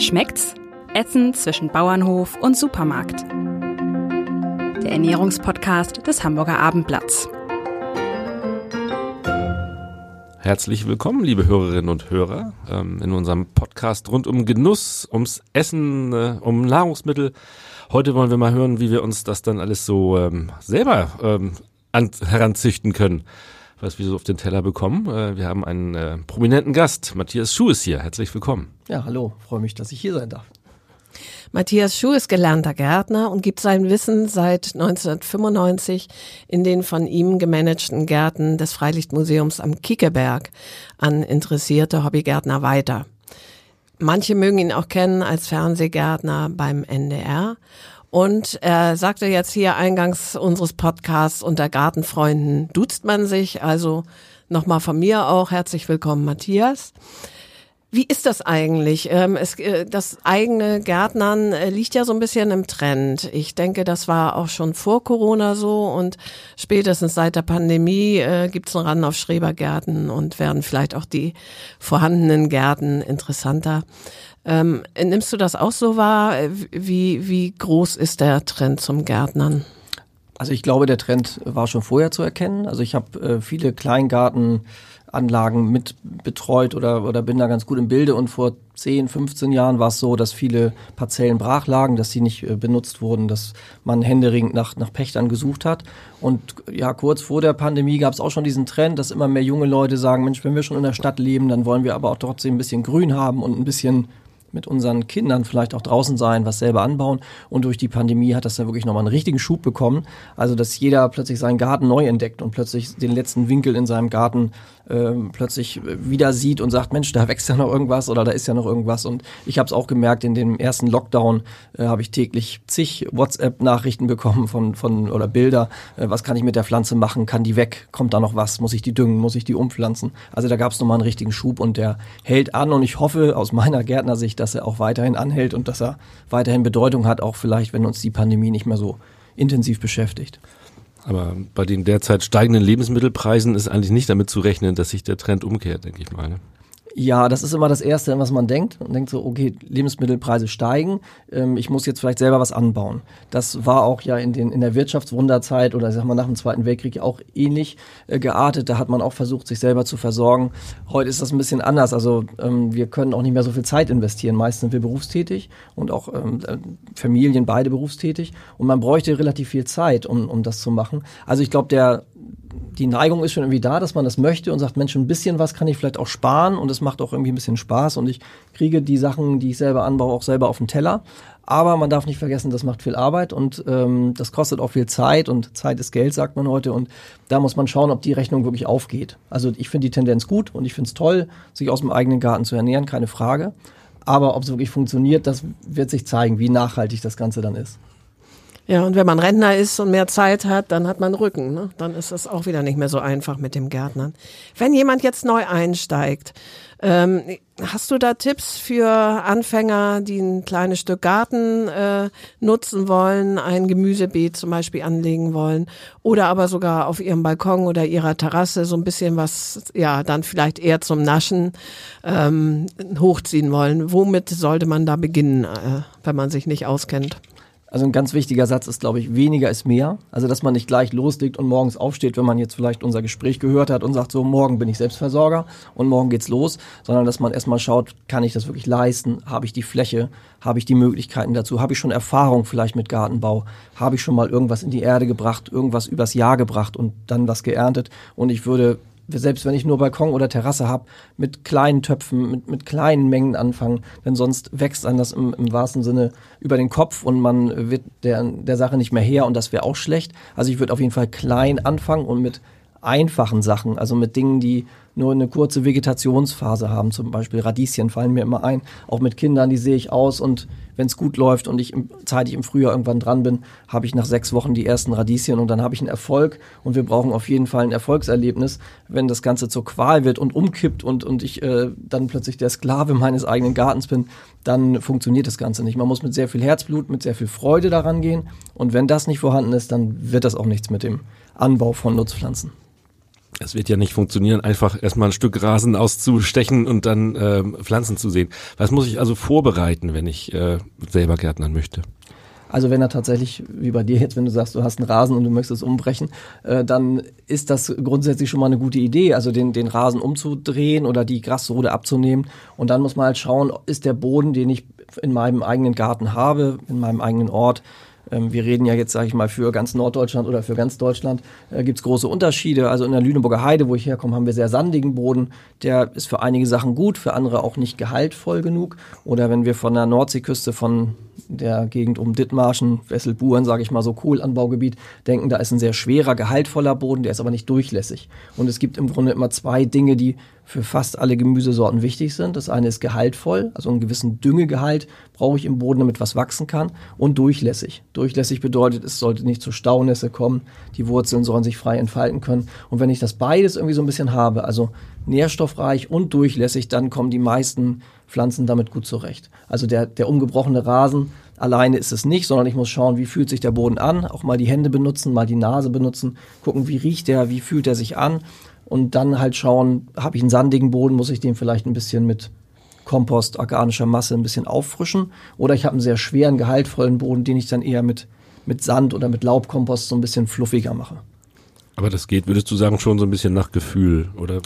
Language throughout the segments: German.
Schmeckt's? Essen zwischen Bauernhof und Supermarkt. Der Ernährungspodcast des Hamburger Abendblatts. Herzlich willkommen, liebe Hörerinnen und Hörer, ähm, in unserem Podcast rund um Genuss, ums Essen, äh, um Nahrungsmittel. Heute wollen wir mal hören, wie wir uns das dann alles so ähm, selber ähm, an, heranzüchten können, was wir so auf den Teller bekommen. Äh, wir haben einen äh, prominenten Gast, Matthias Schuh ist hier. Herzlich willkommen. Ja, hallo, freue mich, dass ich hier sein darf. Matthias Schuh ist gelernter Gärtner und gibt sein Wissen seit 1995 in den von ihm gemanagten Gärten des Freilichtmuseums am Kiekeberg an interessierte Hobbygärtner weiter. Manche mögen ihn auch kennen als Fernsehgärtner beim NDR. Und er sagte jetzt hier eingangs unseres Podcasts unter Gartenfreunden duzt man sich. Also nochmal von mir auch herzlich willkommen, Matthias. Wie ist das eigentlich? Ähm, äh, das eigene Gärtnern äh, liegt ja so ein bisschen im Trend. Ich denke, das war auch schon vor Corona so und spätestens seit der Pandemie äh, gibt es einen Ran auf Schrebergärten und werden vielleicht auch die vorhandenen Gärten interessanter. Ähm, nimmst du das auch so wahr? Wie, wie groß ist der Trend zum Gärtnern? Also ich glaube, der Trend war schon vorher zu erkennen. Also ich habe äh, viele Kleingarten Anlagen mit betreut oder, oder bin da ganz gut im Bilde. Und vor 10, 15 Jahren war es so, dass viele Parzellen brach lagen, dass sie nicht äh, benutzt wurden, dass man händeringend nach, nach Pächtern gesucht hat. Und ja, kurz vor der Pandemie gab es auch schon diesen Trend, dass immer mehr junge Leute sagen, Mensch, wenn wir schon in der Stadt leben, dann wollen wir aber auch trotzdem ein bisschen Grün haben und ein bisschen mit unseren Kindern vielleicht auch draußen sein, was selber anbauen. Und durch die Pandemie hat das dann wirklich nochmal einen richtigen Schub bekommen. Also, dass jeder plötzlich seinen Garten neu entdeckt und plötzlich den letzten Winkel in seinem Garten ähm, plötzlich wieder sieht und sagt, Mensch, da wächst ja noch irgendwas oder da ist ja noch irgendwas. Und ich habe es auch gemerkt, in dem ersten Lockdown äh, habe ich täglich zig WhatsApp-Nachrichten bekommen von, von oder Bilder. Äh, was kann ich mit der Pflanze machen? Kann die weg? Kommt da noch was? Muss ich die düngen? Muss ich die umpflanzen? Also da gab es nochmal einen richtigen Schub und der hält an und ich hoffe aus meiner Gärtnersicht, dass er auch weiterhin anhält und dass er weiterhin Bedeutung hat, auch vielleicht, wenn uns die Pandemie nicht mehr so intensiv beschäftigt. Aber bei den derzeit steigenden Lebensmittelpreisen ist eigentlich nicht damit zu rechnen, dass sich der Trend umkehrt, denke ich mal. Ne? Ja, das ist immer das Erste, was man denkt. Man denkt so, okay, Lebensmittelpreise steigen, ähm, ich muss jetzt vielleicht selber was anbauen. Das war auch ja in, den, in der Wirtschaftswunderzeit oder sag mal nach dem Zweiten Weltkrieg auch ähnlich äh, geartet. Da hat man auch versucht, sich selber zu versorgen. Heute ist das ein bisschen anders. Also ähm, wir können auch nicht mehr so viel Zeit investieren. Meist sind wir berufstätig und auch ähm, äh, Familien beide berufstätig. Und man bräuchte relativ viel Zeit, um, um das zu machen. Also ich glaube, der die Neigung ist schon irgendwie da, dass man das möchte und sagt, Mensch, ein bisschen was kann ich vielleicht auch sparen und es macht auch irgendwie ein bisschen Spaß und ich kriege die Sachen, die ich selber anbaue, auch selber auf den Teller. Aber man darf nicht vergessen, das macht viel Arbeit und ähm, das kostet auch viel Zeit und Zeit ist Geld, sagt man heute. Und da muss man schauen, ob die Rechnung wirklich aufgeht. Also ich finde die Tendenz gut und ich finde es toll, sich aus dem eigenen Garten zu ernähren, keine Frage. Aber ob es wirklich funktioniert, das wird sich zeigen, wie nachhaltig das Ganze dann ist. Ja, und wenn man Rentner ist und mehr Zeit hat, dann hat man Rücken. Ne? Dann ist es auch wieder nicht mehr so einfach mit dem Gärtnern. Wenn jemand jetzt neu einsteigt, ähm, hast du da Tipps für Anfänger, die ein kleines Stück Garten äh, nutzen wollen, ein Gemüsebeet zum Beispiel anlegen wollen oder aber sogar auf ihrem Balkon oder ihrer Terrasse so ein bisschen was, ja, dann vielleicht eher zum Naschen ähm, hochziehen wollen? Womit sollte man da beginnen, äh, wenn man sich nicht auskennt? Also ein ganz wichtiger Satz ist, glaube ich, weniger ist mehr. Also dass man nicht gleich loslegt und morgens aufsteht, wenn man jetzt vielleicht unser Gespräch gehört hat und sagt, so morgen bin ich Selbstversorger und morgen geht's los, sondern dass man erstmal schaut, kann ich das wirklich leisten? Habe ich die Fläche? Habe ich die Möglichkeiten dazu? Habe ich schon Erfahrung vielleicht mit Gartenbau? Habe ich schon mal irgendwas in die Erde gebracht, irgendwas übers Jahr gebracht und dann was geerntet? Und ich würde selbst wenn ich nur Balkon oder Terrasse habe, mit kleinen Töpfen, mit, mit kleinen Mengen anfangen, denn sonst wächst einem das im, im wahrsten Sinne über den Kopf und man wird der, der Sache nicht mehr her und das wäre auch schlecht. Also ich würde auf jeden Fall klein anfangen und mit einfachen Sachen, also mit Dingen, die nur eine kurze Vegetationsphase haben, zum Beispiel Radieschen fallen mir immer ein, auch mit Kindern, die sehe ich aus und wenn es gut läuft und ich im, zeitig im Frühjahr irgendwann dran bin, habe ich nach sechs Wochen die ersten Radieschen und dann habe ich einen Erfolg und wir brauchen auf jeden Fall ein Erfolgserlebnis, wenn das Ganze zur Qual wird und umkippt und, und ich äh, dann plötzlich der Sklave meines eigenen Gartens bin, dann funktioniert das Ganze nicht. Man muss mit sehr viel Herzblut, mit sehr viel Freude daran gehen und wenn das nicht vorhanden ist, dann wird das auch nichts mit dem Anbau von Nutzpflanzen. Es wird ja nicht funktionieren, einfach erstmal ein Stück Rasen auszustechen und dann äh, Pflanzen zu sehen. Was muss ich also vorbereiten, wenn ich äh, selber Gärtnern möchte? Also wenn er tatsächlich, wie bei dir jetzt, wenn du sagst, du hast einen Rasen und du möchtest es umbrechen, äh, dann ist das grundsätzlich schon mal eine gute Idee, also den, den Rasen umzudrehen oder die Grasrode abzunehmen. Und dann muss man halt schauen, ist der Boden, den ich in meinem eigenen Garten habe, in meinem eigenen Ort, ähm, wir reden ja jetzt, sage ich mal, für ganz Norddeutschland oder für ganz Deutschland, äh, gibt es große Unterschiede. Also in der Lüneburger Heide, wo ich herkomme, haben wir sehr sandigen Boden. Der ist für einige Sachen gut, für andere auch nicht gehaltvoll genug. Oder wenn wir von der Nordseeküste, von der Gegend um Dithmarschen, Wesselburen, sage ich mal so, Kohlanbaugebiet, denken, da ist ein sehr schwerer, gehaltvoller Boden, der ist aber nicht durchlässig. Und es gibt im Grunde immer zwei Dinge, die für fast alle Gemüsesorten wichtig sind. Das eine ist gehaltvoll, also einen gewissen Düngegehalt brauche ich im Boden, damit was wachsen kann. Und durchlässig. Durchlässig bedeutet, es sollte nicht zu Staunässe kommen, die Wurzeln sollen sich frei entfalten können. Und wenn ich das beides irgendwie so ein bisschen habe, also nährstoffreich und durchlässig, dann kommen die meisten Pflanzen damit gut zurecht. Also der, der umgebrochene Rasen alleine ist es nicht, sondern ich muss schauen, wie fühlt sich der Boden an, auch mal die Hände benutzen, mal die Nase benutzen, gucken, wie riecht der, wie fühlt er sich an und dann halt schauen, habe ich einen sandigen Boden, muss ich den vielleicht ein bisschen mit Kompost, organischer Masse ein bisschen auffrischen oder ich habe einen sehr schweren, gehaltvollen Boden, den ich dann eher mit, mit Sand oder mit Laubkompost so ein bisschen fluffiger mache. Aber das geht, würdest du sagen, schon so ein bisschen nach Gefühl, oder?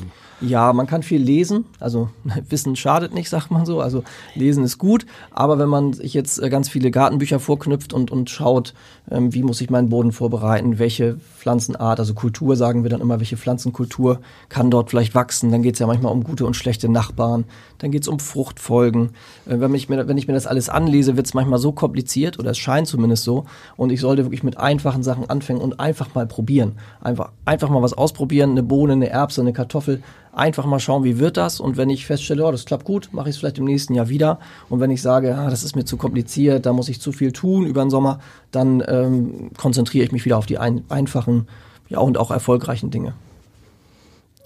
Ja, man kann viel lesen. Also Wissen schadet nicht, sagt man so. Also lesen ist gut. Aber wenn man sich jetzt äh, ganz viele Gartenbücher vorknüpft und, und schaut, ähm, wie muss ich meinen Boden vorbereiten, welche Pflanzenart, also Kultur sagen wir dann immer, welche Pflanzenkultur kann dort vielleicht wachsen. Dann geht es ja manchmal um gute und schlechte Nachbarn. Dann geht es um Fruchtfolgen. Äh, wenn, ich mir, wenn ich mir das alles anlese, wird es manchmal so kompliziert oder es scheint zumindest so. Und ich sollte wirklich mit einfachen Sachen anfangen und einfach mal probieren. Einfach, einfach mal was ausprobieren. Eine Bohne, eine Erbse, eine Kartoffel einfach mal schauen, wie wird das. Und wenn ich feststelle, oh, das klappt gut, mache ich es vielleicht im nächsten Jahr wieder. Und wenn ich sage, ah, das ist mir zu kompliziert, da muss ich zu viel tun über den Sommer, dann ähm, konzentriere ich mich wieder auf die ein einfachen ja, und auch erfolgreichen Dinge.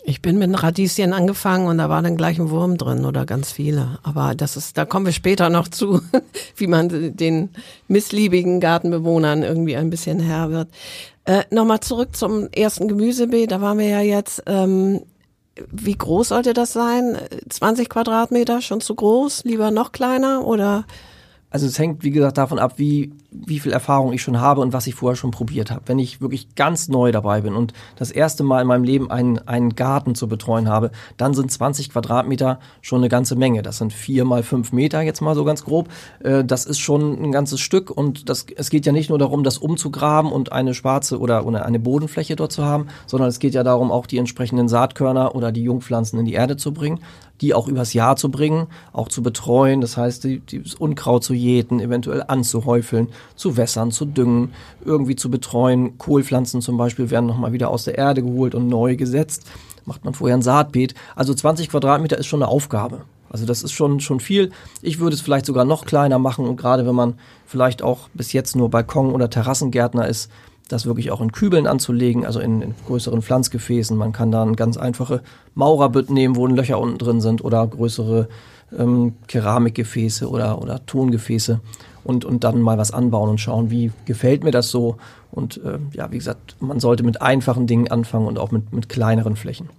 Ich bin mit Radieschen angefangen und da war dann gleich ein Wurm drin oder ganz viele. Aber das ist, da kommen wir später noch zu, wie man den missliebigen Gartenbewohnern irgendwie ein bisschen Herr wird. Äh, Nochmal zurück zum ersten Gemüsebeet. Da waren wir ja jetzt. Ähm, wie groß sollte das sein? 20 Quadratmeter, schon zu groß? Lieber noch kleiner oder? Also es hängt, wie gesagt, davon ab, wie, wie viel Erfahrung ich schon habe und was ich vorher schon probiert habe. Wenn ich wirklich ganz neu dabei bin und das erste Mal in meinem Leben einen, einen Garten zu betreuen habe, dann sind 20 Quadratmeter schon eine ganze Menge. Das sind vier mal fünf Meter, jetzt mal so ganz grob. Äh, das ist schon ein ganzes Stück und das, es geht ja nicht nur darum, das umzugraben und eine schwarze oder, oder eine Bodenfläche dort zu haben, sondern es geht ja darum, auch die entsprechenden Saatkörner oder die Jungpflanzen in die Erde zu bringen die auch übers Jahr zu bringen, auch zu betreuen, das heißt, die, die, das Unkraut zu jäten, eventuell anzuhäufeln, zu wässern, zu düngen, irgendwie zu betreuen. Kohlpflanzen zum Beispiel werden nochmal wieder aus der Erde geholt und neu gesetzt. Macht man vorher ein Saatbeet. Also 20 Quadratmeter ist schon eine Aufgabe. Also das ist schon, schon viel. Ich würde es vielleicht sogar noch kleiner machen und gerade wenn man vielleicht auch bis jetzt nur Balkon- oder Terrassengärtner ist, das wirklich auch in Kübeln anzulegen, also in, in größeren Pflanzgefäßen. Man kann da ganz einfache Maurerbütten nehmen, wo Löcher unten drin sind oder größere ähm, Keramikgefäße oder, oder Tongefäße und, und dann mal was anbauen und schauen, wie gefällt mir das so. Und äh, ja, wie gesagt, man sollte mit einfachen Dingen anfangen und auch mit, mit kleineren Flächen.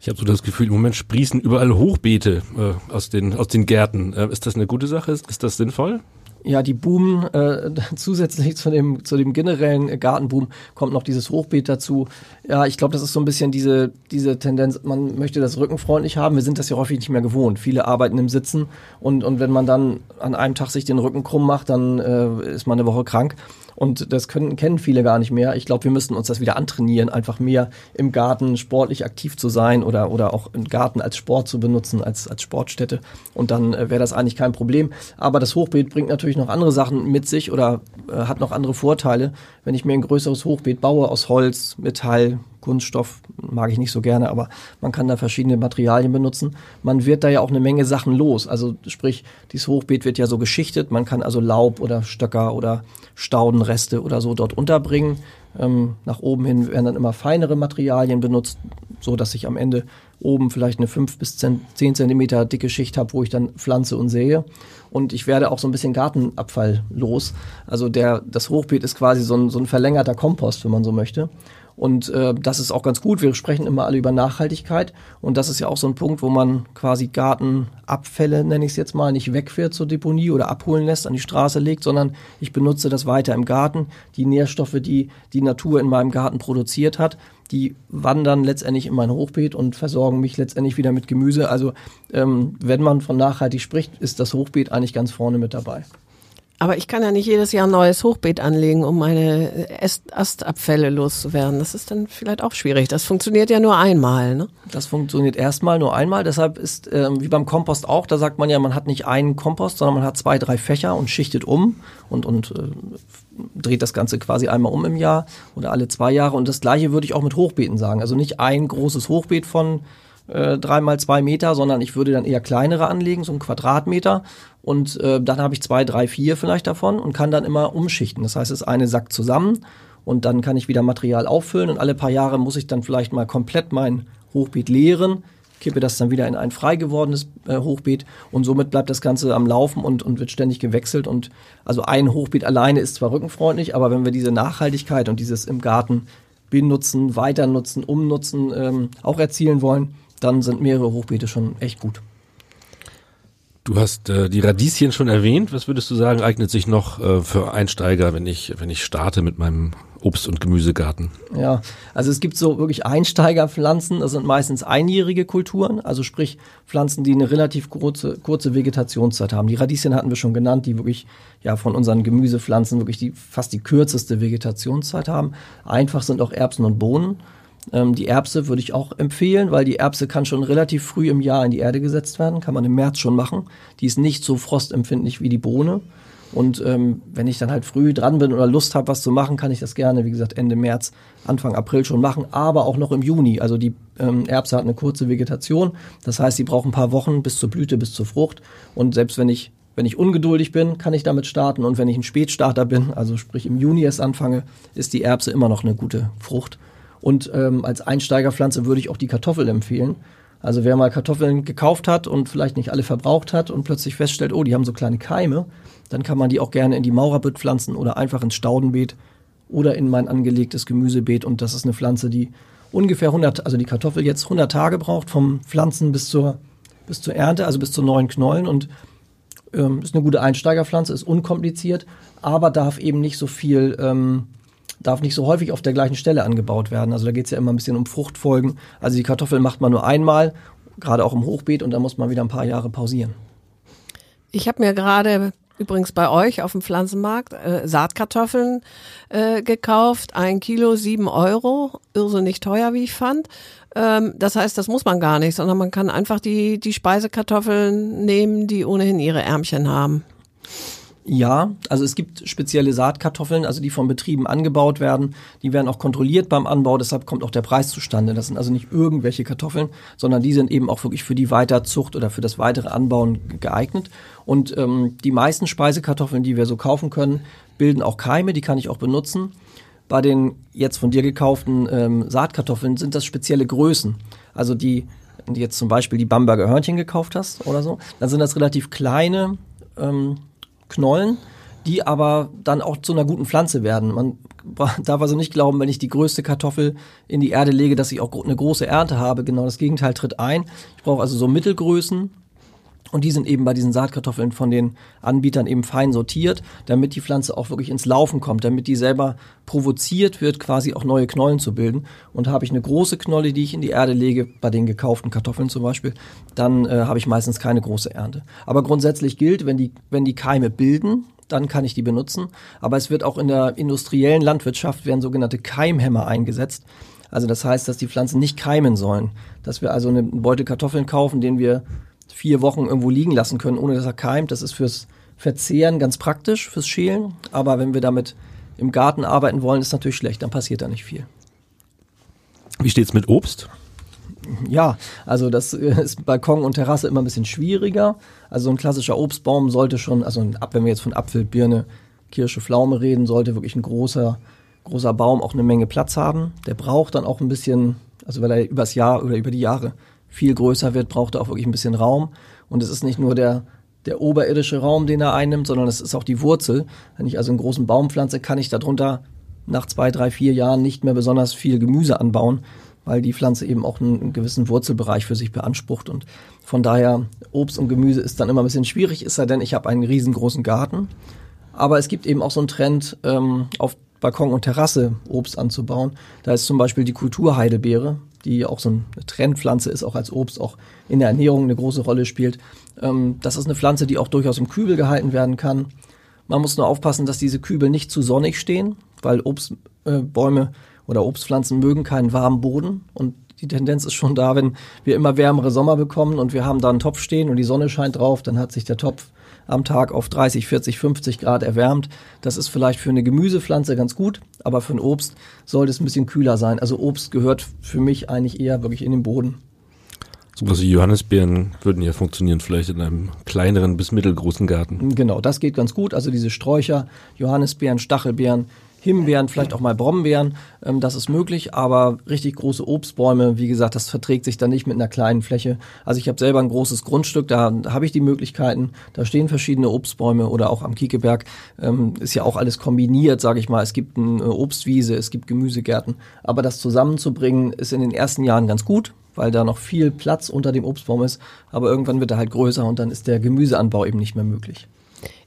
Ich habe so das Gefühl, im Moment sprießen überall Hochbeete äh, aus, den, aus den Gärten. Äh, ist das eine gute Sache? Ist, ist das sinnvoll? Ja, die boomen. Äh, zusätzlich zu dem, zu dem generellen Gartenboom kommt noch dieses Hochbeet dazu. Ja, ich glaube, das ist so ein bisschen diese, diese Tendenz, man möchte das rückenfreundlich haben. Wir sind das ja häufig nicht mehr gewohnt. Viele arbeiten im Sitzen und, und wenn man dann an einem Tag sich den Rücken krumm macht, dann äh, ist man eine Woche krank. Und das können, kennen viele gar nicht mehr. Ich glaube, wir müssten uns das wieder antrainieren, einfach mehr im Garten sportlich aktiv zu sein oder, oder auch im Garten als Sport zu benutzen, als, als Sportstätte. Und dann äh, wäre das eigentlich kein Problem. Aber das Hochbeet bringt natürlich noch andere Sachen mit sich oder äh, hat noch andere Vorteile. Wenn ich mir ein größeres Hochbeet baue aus Holz, Metall, Kunststoff mag ich nicht so gerne, aber man kann da verschiedene Materialien benutzen. Man wird da ja auch eine Menge Sachen los. Also sprich, dieses Hochbeet wird ja so geschichtet. Man kann also Laub oder Stöcker oder Staudenreste oder so dort unterbringen. Ähm, nach oben hin werden dann immer feinere Materialien benutzt, so dass ich am Ende oben vielleicht eine 5 bis 10 Zentimeter dicke Schicht habe, wo ich dann pflanze und sähe. Und ich werde auch so ein bisschen Gartenabfall los. Also der, das Hochbeet ist quasi so ein, so ein verlängerter Kompost, wenn man so möchte. Und äh, das ist auch ganz gut. Wir sprechen immer alle über Nachhaltigkeit. Und das ist ja auch so ein Punkt, wo man quasi Gartenabfälle, nenne ich es jetzt mal, nicht wegfährt zur Deponie oder abholen lässt, an die Straße legt, sondern ich benutze das weiter im Garten. Die Nährstoffe, die die Natur in meinem Garten produziert hat, die wandern letztendlich in mein Hochbeet und versorgen mich letztendlich wieder mit Gemüse. Also ähm, wenn man von nachhaltig spricht, ist das Hochbeet eigentlich ganz vorne mit dabei. Aber ich kann ja nicht jedes Jahr ein neues Hochbeet anlegen, um meine Astabfälle loszuwerden. Das ist dann vielleicht auch schwierig. Das funktioniert ja nur einmal. Ne? Das funktioniert erstmal nur einmal. Deshalb ist ähm, wie beim Kompost auch, da sagt man ja, man hat nicht einen Kompost, sondern man hat zwei, drei Fächer und schichtet um und, und äh, dreht das Ganze quasi einmal um im Jahr oder alle zwei Jahre. Und das gleiche würde ich auch mit Hochbeeten sagen. Also nicht ein großes Hochbeet von äh, drei mal zwei Meter, sondern ich würde dann eher kleinere anlegen, so ein Quadratmeter. Und äh, dann habe ich zwei, drei, vier vielleicht davon und kann dann immer umschichten. Das heißt, es ist eine Sack zusammen und dann kann ich wieder Material auffüllen und alle paar Jahre muss ich dann vielleicht mal komplett mein Hochbeet leeren, kippe das dann wieder in ein frei gewordenes äh, Hochbeet und somit bleibt das Ganze am Laufen und, und wird ständig gewechselt. Und also ein Hochbeet alleine ist zwar rückenfreundlich, aber wenn wir diese Nachhaltigkeit und dieses im Garten benutzen, weiter nutzen, umnutzen ähm, auch erzielen wollen, dann sind mehrere Hochbeete schon echt gut. Du hast äh, die Radieschen schon erwähnt. Was würdest du sagen, eignet sich noch äh, für Einsteiger, wenn ich, wenn ich starte mit meinem Obst- und Gemüsegarten? Ja, also es gibt so wirklich Einsteigerpflanzen, das sind meistens einjährige Kulturen, also sprich Pflanzen, die eine relativ kurze, kurze Vegetationszeit haben. Die Radieschen hatten wir schon genannt, die wirklich ja von unseren Gemüsepflanzen wirklich die fast die kürzeste Vegetationszeit haben. Einfach sind auch Erbsen und Bohnen. Ähm, die Erbse würde ich auch empfehlen, weil die Erbse kann schon relativ früh im Jahr in die Erde gesetzt werden, kann man im März schon machen. Die ist nicht so frostempfindlich wie die Bohne. Und ähm, wenn ich dann halt früh dran bin oder Lust habe, was zu machen, kann ich das gerne, wie gesagt, Ende März, Anfang April schon machen, aber auch noch im Juni. Also die ähm, Erbse hat eine kurze Vegetation, das heißt, sie braucht ein paar Wochen bis zur Blüte, bis zur Frucht. Und selbst wenn ich wenn ich ungeduldig bin, kann ich damit starten. Und wenn ich ein Spätstarter bin, also sprich im Juni erst anfange, ist die Erbse immer noch eine gute Frucht. Und ähm, als Einsteigerpflanze würde ich auch die Kartoffel empfehlen. Also wer mal Kartoffeln gekauft hat und vielleicht nicht alle verbraucht hat und plötzlich feststellt, oh, die haben so kleine Keime, dann kann man die auch gerne in die Maurerbütt pflanzen oder einfach ins Staudenbeet oder in mein angelegtes Gemüsebeet. Und das ist eine Pflanze, die ungefähr 100, also die Kartoffel jetzt 100 Tage braucht vom Pflanzen bis zur, bis zur Ernte, also bis zu neuen Knollen und ähm, ist eine gute Einsteigerpflanze, ist unkompliziert, aber darf eben nicht so viel ähm, darf nicht so häufig auf der gleichen Stelle angebaut werden. Also da geht es ja immer ein bisschen um Fruchtfolgen. Also die Kartoffel macht man nur einmal, gerade auch im Hochbeet, und da muss man wieder ein paar Jahre pausieren. Ich habe mir gerade übrigens bei euch auf dem Pflanzenmarkt äh, Saatkartoffeln äh, gekauft. Ein Kilo sieben Euro, irrsinnig teuer, wie ich fand. Ähm, das heißt, das muss man gar nicht, sondern man kann einfach die, die Speisekartoffeln nehmen, die ohnehin ihre Ärmchen haben. Ja, also es gibt spezielle Saatkartoffeln, also die von Betrieben angebaut werden. Die werden auch kontrolliert beim Anbau, deshalb kommt auch der Preis zustande. Das sind also nicht irgendwelche Kartoffeln, sondern die sind eben auch wirklich für die Weiterzucht oder für das weitere Anbauen geeignet. Und ähm, die meisten Speisekartoffeln, die wir so kaufen können, bilden auch Keime, die kann ich auch benutzen. Bei den jetzt von dir gekauften ähm, Saatkartoffeln sind das spezielle Größen. Also die, wenn du jetzt zum Beispiel die Bamberger Hörnchen gekauft hast oder so, dann sind das relativ kleine ähm, Knollen, die aber dann auch zu einer guten Pflanze werden. Man darf also nicht glauben, wenn ich die größte Kartoffel in die Erde lege, dass ich auch eine große Ernte habe. Genau das Gegenteil tritt ein. Ich brauche also so Mittelgrößen und die sind eben bei diesen Saatkartoffeln von den Anbietern eben fein sortiert, damit die Pflanze auch wirklich ins Laufen kommt, damit die selber provoziert wird, quasi auch neue Knollen zu bilden. Und habe ich eine große Knolle, die ich in die Erde lege, bei den gekauften Kartoffeln zum Beispiel, dann äh, habe ich meistens keine große Ernte. Aber grundsätzlich gilt, wenn die, wenn die Keime bilden, dann kann ich die benutzen. Aber es wird auch in der industriellen Landwirtschaft werden sogenannte Keimhämmer eingesetzt. Also das heißt, dass die Pflanzen nicht keimen sollen. Dass wir also eine Beute Kartoffeln kaufen, den wir vier Wochen irgendwo liegen lassen können, ohne dass er keimt. Das ist fürs Verzehren ganz praktisch, fürs Schälen. Aber wenn wir damit im Garten arbeiten wollen, ist natürlich schlecht. Dann passiert da nicht viel. Wie steht's mit Obst? Ja, also das ist Balkon und Terrasse immer ein bisschen schwieriger. Also ein klassischer Obstbaum sollte schon, also wenn wir jetzt von Apfel, Birne, Kirsche, Pflaume reden, sollte wirklich ein großer, großer Baum auch eine Menge Platz haben. Der braucht dann auch ein bisschen, also weil er übers Jahr oder über die Jahre viel größer wird, braucht er auch wirklich ein bisschen Raum. Und es ist nicht nur der, der oberirdische Raum, den er einnimmt, sondern es ist auch die Wurzel. Wenn ich also einen großen Baum pflanze, kann ich darunter nach zwei, drei, vier Jahren nicht mehr besonders viel Gemüse anbauen, weil die Pflanze eben auch einen gewissen Wurzelbereich für sich beansprucht. Und von daher, Obst und Gemüse ist dann immer ein bisschen schwierig, ist ja denn, ich habe einen riesengroßen Garten. Aber es gibt eben auch so einen Trend, ähm, auf Balkon und Terrasse Obst anzubauen. Da ist zum Beispiel die Kulturheidelbeere, die auch so eine Trendpflanze ist, auch als Obst auch in der Ernährung eine große Rolle spielt. Ähm, das ist eine Pflanze, die auch durchaus im Kübel gehalten werden kann. Man muss nur aufpassen, dass diese Kübel nicht zu sonnig stehen, weil Obstbäume äh, oder Obstpflanzen mögen keinen warmen Boden und die Tendenz ist schon da, wenn wir immer wärmere Sommer bekommen und wir haben da einen Topf stehen und die Sonne scheint drauf, dann hat sich der Topf am Tag auf 30, 40, 50 Grad erwärmt. Das ist vielleicht für eine Gemüsepflanze ganz gut, aber für ein Obst sollte es ein bisschen kühler sein. Also Obst gehört für mich eigentlich eher wirklich in den Boden. So was wie Johannisbeeren würden ja funktionieren, vielleicht in einem kleineren bis mittelgroßen Garten. Genau, das geht ganz gut. Also diese Sträucher, Johannisbeeren, Stachelbeeren, Himbeeren, vielleicht auch mal Brombeeren, ähm, das ist möglich, aber richtig große Obstbäume, wie gesagt, das verträgt sich dann nicht mit einer kleinen Fläche. Also ich habe selber ein großes Grundstück, da habe ich die Möglichkeiten, da stehen verschiedene Obstbäume oder auch am Kiekeberg ähm, ist ja auch alles kombiniert, sage ich mal. Es gibt eine Obstwiese, es gibt Gemüsegärten, aber das zusammenzubringen ist in den ersten Jahren ganz gut, weil da noch viel Platz unter dem Obstbaum ist, aber irgendwann wird er halt größer und dann ist der Gemüseanbau eben nicht mehr möglich.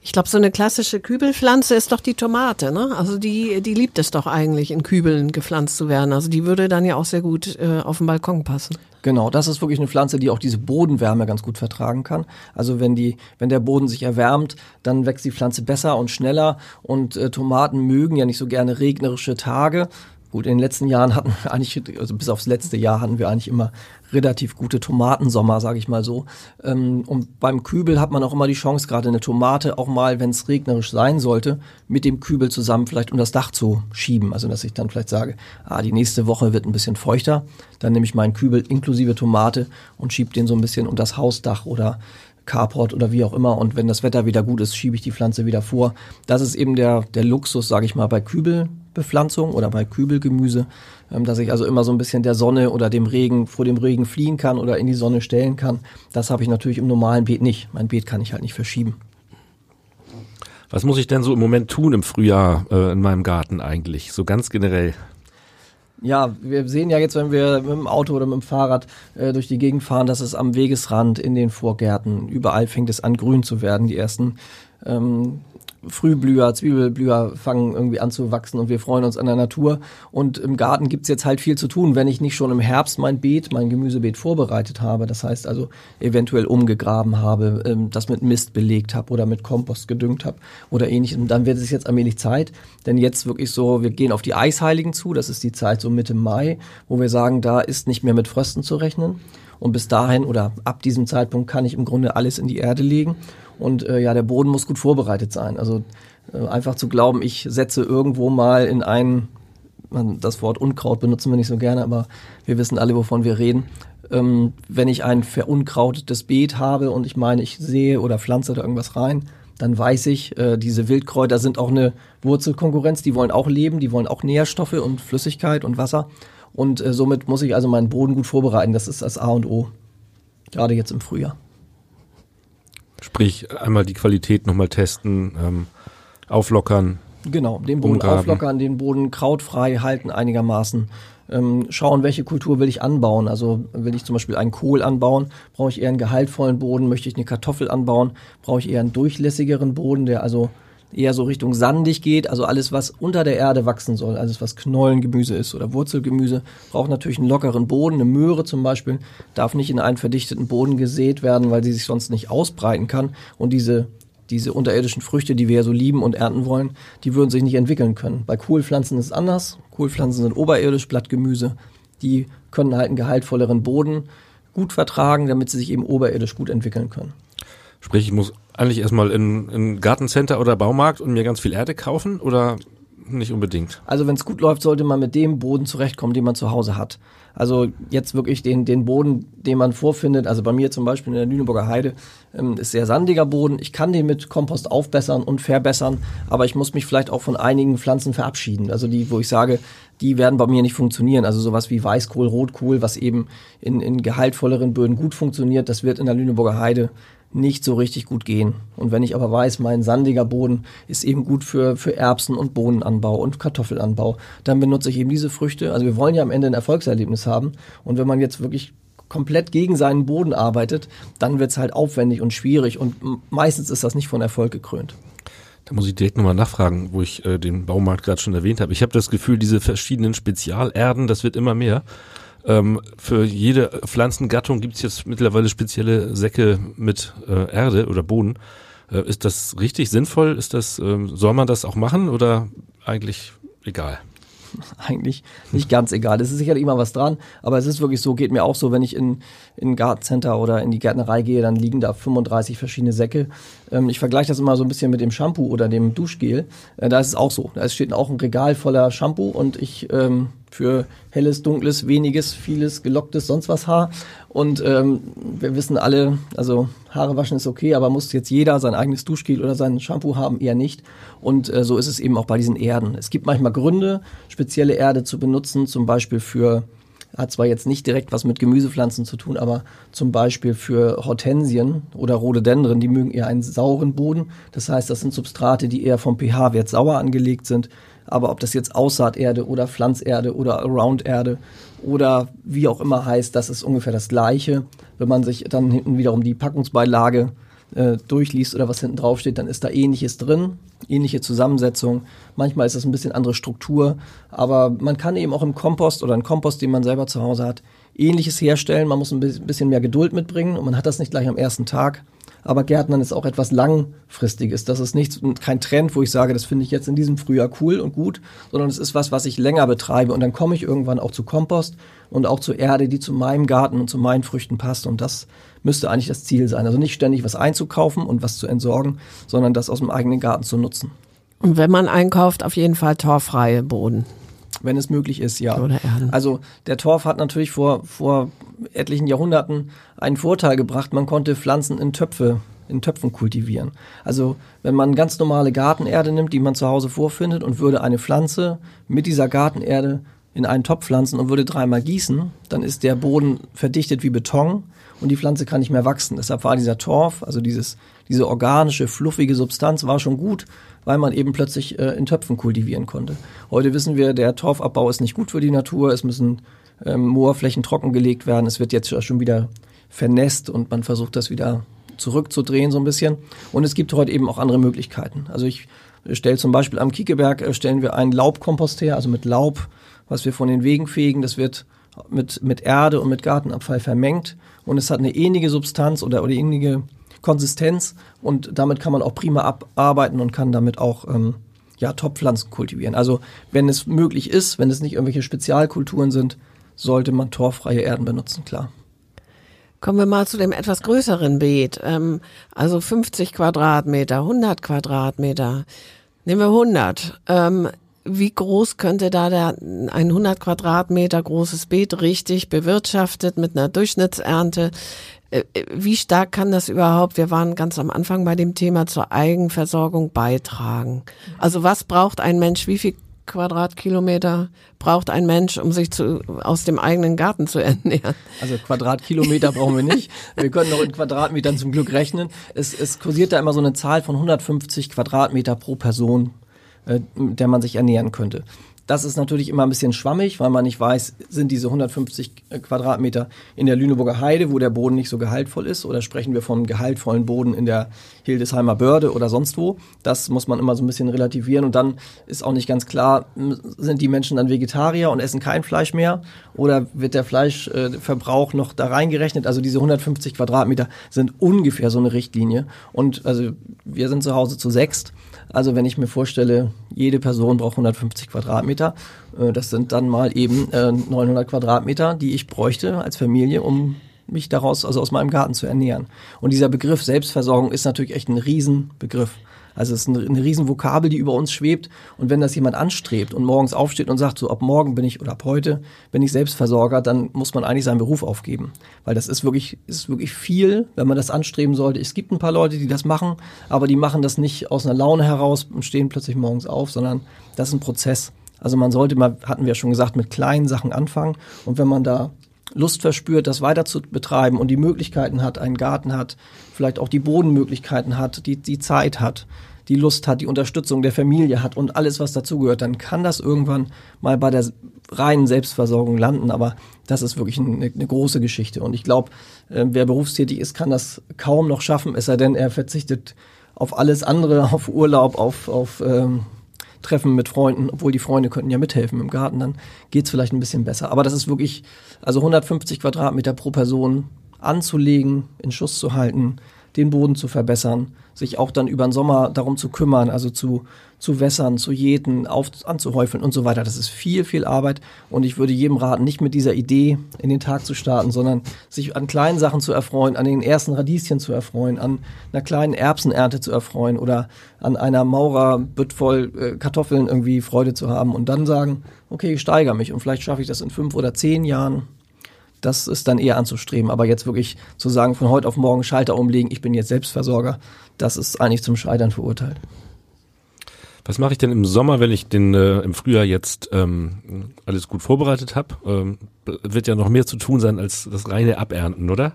Ich glaube, so eine klassische Kübelpflanze ist doch die Tomate, ne? Also die, die liebt es doch eigentlich, in Kübeln gepflanzt zu werden. Also die würde dann ja auch sehr gut äh, auf den Balkon passen. Genau, das ist wirklich eine Pflanze, die auch diese Bodenwärme ganz gut vertragen kann. Also wenn die, wenn der Boden sich erwärmt, dann wächst die Pflanze besser und schneller. Und äh, Tomaten mögen ja nicht so gerne regnerische Tage. Gut, in den letzten Jahren hatten wir eigentlich, also bis aufs letzte Jahr hatten wir eigentlich immer relativ gute Tomatensommer, sage ich mal so. Ähm, und beim Kübel hat man auch immer die Chance, gerade eine Tomate auch mal, wenn es regnerisch sein sollte, mit dem Kübel zusammen vielleicht um das Dach zu schieben. Also dass ich dann vielleicht sage, ah, die nächste Woche wird ein bisschen feuchter, dann nehme ich meinen Kübel inklusive Tomate und schiebe den so ein bisschen um das Hausdach oder Carport oder wie auch immer. Und wenn das Wetter wieder gut ist, schiebe ich die Pflanze wieder vor. Das ist eben der, der Luxus, sage ich mal, bei Kübelbepflanzung oder bei Kübelgemüse, ähm, dass ich also immer so ein bisschen der Sonne oder dem Regen, vor dem Regen fliehen kann oder in die Sonne stellen kann. Das habe ich natürlich im normalen Beet nicht. Mein Beet kann ich halt nicht verschieben. Was muss ich denn so im Moment tun im Frühjahr äh, in meinem Garten eigentlich? So ganz generell. Ja, wir sehen ja jetzt, wenn wir mit dem Auto oder mit dem Fahrrad äh, durch die Gegend fahren, dass es am Wegesrand, in den Vorgärten, überall fängt es an, grün zu werden. Die ersten ähm, Frühblüher, Zwiebelblüher fangen irgendwie an zu wachsen und wir freuen uns an der Natur. Und im Garten gibt's jetzt halt viel zu tun, wenn ich nicht schon im Herbst mein Beet, mein Gemüsebeet vorbereitet habe. Das heißt also eventuell umgegraben habe, ähm, das mit Mist belegt habe oder mit Kompost gedüngt habe oder ähnliches. Und dann wird es jetzt allmählich Zeit, denn jetzt wirklich so, wir gehen auf die Eisheiligen zu, das ist die Zeit so Mitte Mai, wo wir sagen, da ist nicht mehr mit Frösten zu rechnen. Und bis dahin oder ab diesem Zeitpunkt kann ich im Grunde alles in die Erde legen. Und äh, ja, der Boden muss gut vorbereitet sein. Also äh, einfach zu glauben, ich setze irgendwo mal in einen, das Wort Unkraut benutzen wir nicht so gerne, aber wir wissen alle, wovon wir reden. Ähm, wenn ich ein verunkrautetes Beet habe und ich meine, ich sehe oder pflanze da irgendwas rein, dann weiß ich, äh, diese Wildkräuter sind auch eine Wurzelkonkurrenz, die wollen auch leben, die wollen auch Nährstoffe und Flüssigkeit und Wasser. Und äh, somit muss ich also meinen Boden gut vorbereiten. Das ist das A und O. Gerade jetzt im Frühjahr. Sprich, einmal die Qualität nochmal testen, ähm, auflockern. Genau, den Boden umgraben. auflockern, den Boden krautfrei halten einigermaßen. Ähm, schauen, welche Kultur will ich anbauen. Also will ich zum Beispiel einen Kohl anbauen, brauche ich eher einen gehaltvollen Boden. Möchte ich eine Kartoffel anbauen, brauche ich eher einen durchlässigeren Boden, der also eher so Richtung sandig geht. Also alles, was unter der Erde wachsen soll, alles, was Knollengemüse ist oder Wurzelgemüse, braucht natürlich einen lockeren Boden. Eine Möhre zum Beispiel darf nicht in einen verdichteten Boden gesät werden, weil sie sich sonst nicht ausbreiten kann. Und diese diese unterirdischen Früchte, die wir ja so lieben und ernten wollen, die würden sich nicht entwickeln können. Bei Kohlpflanzen ist es anders. Kohlpflanzen sind oberirdisch, Blattgemüse. Die können halt einen gehaltvolleren Boden gut vertragen, damit sie sich eben oberirdisch gut entwickeln können. Sprich, ich muss eigentlich erstmal in ein Gartencenter oder Baumarkt und mir ganz viel Erde kaufen oder nicht unbedingt? Also wenn es gut läuft, sollte man mit dem Boden zurechtkommen, den man zu Hause hat. Also jetzt wirklich den, den Boden, den man vorfindet. Also bei mir zum Beispiel in der Lüneburger Heide ähm, ist sehr sandiger Boden. Ich kann den mit Kompost aufbessern und verbessern, aber ich muss mich vielleicht auch von einigen Pflanzen verabschieden. Also die, wo ich sage, die werden bei mir nicht funktionieren. Also sowas wie Weißkohl, Rotkohl, was eben in, in gehaltvolleren Böden gut funktioniert, das wird in der Lüneburger Heide nicht so richtig gut gehen. Und wenn ich aber weiß, mein sandiger Boden ist eben gut für, für Erbsen- und Bohnenanbau und Kartoffelanbau, dann benutze ich eben diese Früchte. Also wir wollen ja am Ende ein Erfolgserlebnis haben. Und wenn man jetzt wirklich komplett gegen seinen Boden arbeitet, dann wird es halt aufwendig und schwierig und meistens ist das nicht von Erfolg gekrönt. Da muss ich direkt nochmal nachfragen, wo ich äh, den Baumarkt gerade schon erwähnt habe. Ich habe das Gefühl, diese verschiedenen Spezialerden, das wird immer mehr. Ähm, für jede Pflanzengattung gibt es jetzt mittlerweile spezielle Säcke mit äh, Erde oder Boden. Äh, ist das richtig sinnvoll? Ist das, äh, soll man das auch machen oder eigentlich egal? eigentlich nicht ganz egal. Es ist sicherlich immer was dran, aber es ist wirklich so, geht mir auch so, wenn ich in, in ein Gartencenter oder in die Gärtnerei gehe, dann liegen da 35 verschiedene Säcke. Ähm, ich vergleiche das immer so ein bisschen mit dem Shampoo oder dem Duschgel. Äh, da ist es auch so. Da steht auch ein Regal voller Shampoo und ich ähm, für helles, dunkles, weniges, vieles, gelocktes, sonst was Haar. Und ähm, wir wissen alle, also Haare waschen ist okay, aber muss jetzt jeder sein eigenes Duschgel oder sein Shampoo haben? Eher nicht. Und äh, so ist es eben auch bei diesen Erden. Es gibt manchmal Gründe, spezielle Erde zu benutzen, zum Beispiel für hat zwar jetzt nicht direkt was mit Gemüsepflanzen zu tun, aber zum Beispiel für Hortensien oder Rhododendren, die mögen eher einen sauren Boden. Das heißt, das sind Substrate, die eher vom pH-Wert sauer angelegt sind. Aber ob das jetzt Aussaaterde oder Pflanzerde oder Around-Erde oder wie auch immer heißt, das ist ungefähr das Gleiche. Wenn man sich dann hinten wiederum die Packungsbeilage äh, durchliest oder was hinten drauf steht, dann ist da ähnliches drin, ähnliche Zusammensetzung. Manchmal ist es ein bisschen andere Struktur, aber man kann eben auch im Kompost oder im Kompost, den man selber zu Hause hat, ähnliches herstellen. Man muss ein bisschen mehr Geduld mitbringen und man hat das nicht gleich am ersten Tag aber Gärtnern ist auch etwas Langfristiges. Das ist nicht, kein Trend, wo ich sage, das finde ich jetzt in diesem Frühjahr cool und gut, sondern es ist was, was ich länger betreibe und dann komme ich irgendwann auch zu Kompost und auch zu Erde, die zu meinem Garten und zu meinen Früchten passt und das müsste eigentlich das Ziel sein. Also nicht ständig was einzukaufen und was zu entsorgen, sondern das aus dem eigenen Garten zu nutzen. Und wenn man einkauft, auf jeden Fall torfreie Boden wenn es möglich ist, ja. Oder Erden. Also der Torf hat natürlich vor, vor etlichen Jahrhunderten einen Vorteil gebracht. Man konnte Pflanzen in Töpfe in Töpfen kultivieren. Also wenn man ganz normale Gartenerde nimmt, die man zu Hause vorfindet und würde eine Pflanze mit dieser Gartenerde in einen Topf pflanzen und würde dreimal gießen, dann ist der Boden verdichtet wie Beton und die Pflanze kann nicht mehr wachsen. Deshalb war dieser Torf, also dieses, diese organische, fluffige Substanz, war schon gut, weil man eben plötzlich äh, in Töpfen kultivieren konnte. Heute wissen wir, der Torfabbau ist nicht gut für die Natur. Es müssen ähm, Moorflächen trockengelegt werden. Es wird jetzt schon wieder vernässt und man versucht das wieder zurückzudrehen so ein bisschen. Und es gibt heute eben auch andere Möglichkeiten. Also ich stelle zum Beispiel am Kiekeberg äh, stellen wir einen Laubkompost her, also mit Laub, was wir von den Wegen fegen. Das wird mit, mit Erde und mit Gartenabfall vermengt und es hat eine ähnliche Substanz oder, oder ähnliche Konsistenz und damit kann man auch prima abarbeiten und kann damit auch ähm, ja, Topfpflanzen kultivieren. Also wenn es möglich ist, wenn es nicht irgendwelche Spezialkulturen sind, sollte man torffreie Erden benutzen, klar. Kommen wir mal zu dem etwas größeren Beet. Ähm, also 50 Quadratmeter, 100 Quadratmeter. Nehmen wir 100. Ähm, wie groß könnte da der, ein 100 Quadratmeter großes Beet richtig bewirtschaftet mit einer Durchschnittsernte äh, äh, wie stark kann das überhaupt, wir waren ganz am Anfang bei dem Thema zur Eigenversorgung beitragen? Also was braucht ein Mensch, wie viel Quadratkilometer braucht ein Mensch, um sich zu, aus dem eigenen Garten zu ernähren? Also Quadratkilometer brauchen wir nicht. Wir können noch in Quadratmetern zum Glück rechnen. Es, es kursiert da immer so eine Zahl von 150 Quadratmeter pro Person, äh, der man sich ernähren könnte. Das ist natürlich immer ein bisschen schwammig, weil man nicht weiß, sind diese 150 äh, Quadratmeter in der Lüneburger Heide, wo der Boden nicht so gehaltvoll ist, oder sprechen wir vom gehaltvollen Boden in der Hildesheimer Börde oder sonst wo. Das muss man immer so ein bisschen relativieren und dann ist auch nicht ganz klar, sind die Menschen dann Vegetarier und essen kein Fleisch mehr oder wird der Fleischverbrauch noch da reingerechnet? Also diese 150 Quadratmeter sind ungefähr so eine Richtlinie und also wir sind zu Hause zu sechst also wenn ich mir vorstelle, jede Person braucht 150 Quadratmeter, äh, das sind dann mal eben 900 äh, Quadratmeter, die ich bräuchte als Familie, um mich daraus, also aus meinem Garten zu ernähren. Und dieser Begriff Selbstversorgung ist natürlich echt ein Riesenbegriff. Also es ist eine, eine Riesenvokabel, die über uns schwebt. Und wenn das jemand anstrebt und morgens aufsteht und sagt, so ab morgen bin ich oder ab heute bin ich Selbstversorger, dann muss man eigentlich seinen Beruf aufgeben. Weil das ist wirklich, ist wirklich viel, wenn man das anstreben sollte. Es gibt ein paar Leute, die das machen, aber die machen das nicht aus einer Laune heraus und stehen plötzlich morgens auf, sondern das ist ein Prozess. Also man sollte mal, hatten wir schon gesagt, mit kleinen Sachen anfangen. Und wenn man da Lust verspürt, das weiter zu betreiben und die Möglichkeiten hat, einen Garten hat, vielleicht auch die Bodenmöglichkeiten hat, die, die Zeit hat, die Lust hat, die Unterstützung der Familie hat und alles, was dazugehört, dann kann das irgendwann mal bei der reinen Selbstversorgung landen. Aber das ist wirklich eine, eine große Geschichte. Und ich glaube, äh, wer berufstätig ist, kann das kaum noch schaffen, es sei denn, er verzichtet auf alles andere, auf Urlaub, auf, auf ähm, Treffen mit Freunden, obwohl die Freunde könnten ja mithelfen im Garten, dann geht's vielleicht ein bisschen besser. Aber das ist wirklich, also 150 Quadratmeter pro Person anzulegen, in Schuss zu halten, den Boden zu verbessern, sich auch dann über den Sommer darum zu kümmern, also zu, zu wässern, zu jäten, auf, anzuhäufeln und so weiter. Das ist viel, viel Arbeit und ich würde jedem raten, nicht mit dieser Idee in den Tag zu starten, sondern sich an kleinen Sachen zu erfreuen, an den ersten Radieschen zu erfreuen, an einer kleinen Erbsenernte zu erfreuen oder an einer Maurerbütt voll äh, Kartoffeln irgendwie Freude zu haben und dann sagen, okay, ich steigere mich und vielleicht schaffe ich das in fünf oder zehn Jahren das ist dann eher anzustreben. Aber jetzt wirklich zu sagen, von heute auf morgen Schalter umlegen, ich bin jetzt Selbstversorger, das ist eigentlich zum Scheitern verurteilt. Was mache ich denn im Sommer, wenn ich den äh, im Frühjahr jetzt ähm, alles gut vorbereitet habe? Ähm, wird ja noch mehr zu tun sein als das reine Abernten, oder?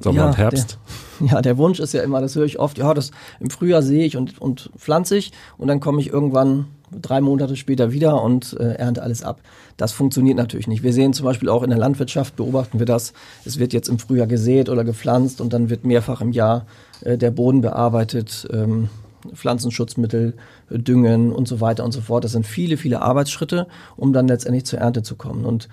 Sommer ja, und Herbst. Der, ja, der Wunsch ist ja immer, das höre ich oft, ja, das im Frühjahr sehe ich und, und pflanze ich und dann komme ich irgendwann drei Monate später wieder und äh, ernte alles ab. Das funktioniert natürlich nicht. Wir sehen zum Beispiel auch in der Landwirtschaft, beobachten wir das, es wird jetzt im Frühjahr gesät oder gepflanzt und dann wird mehrfach im Jahr äh, der Boden bearbeitet, ähm, Pflanzenschutzmittel, äh, Düngen und so weiter und so fort. Das sind viele, viele Arbeitsschritte, um dann letztendlich zur Ernte zu kommen. Und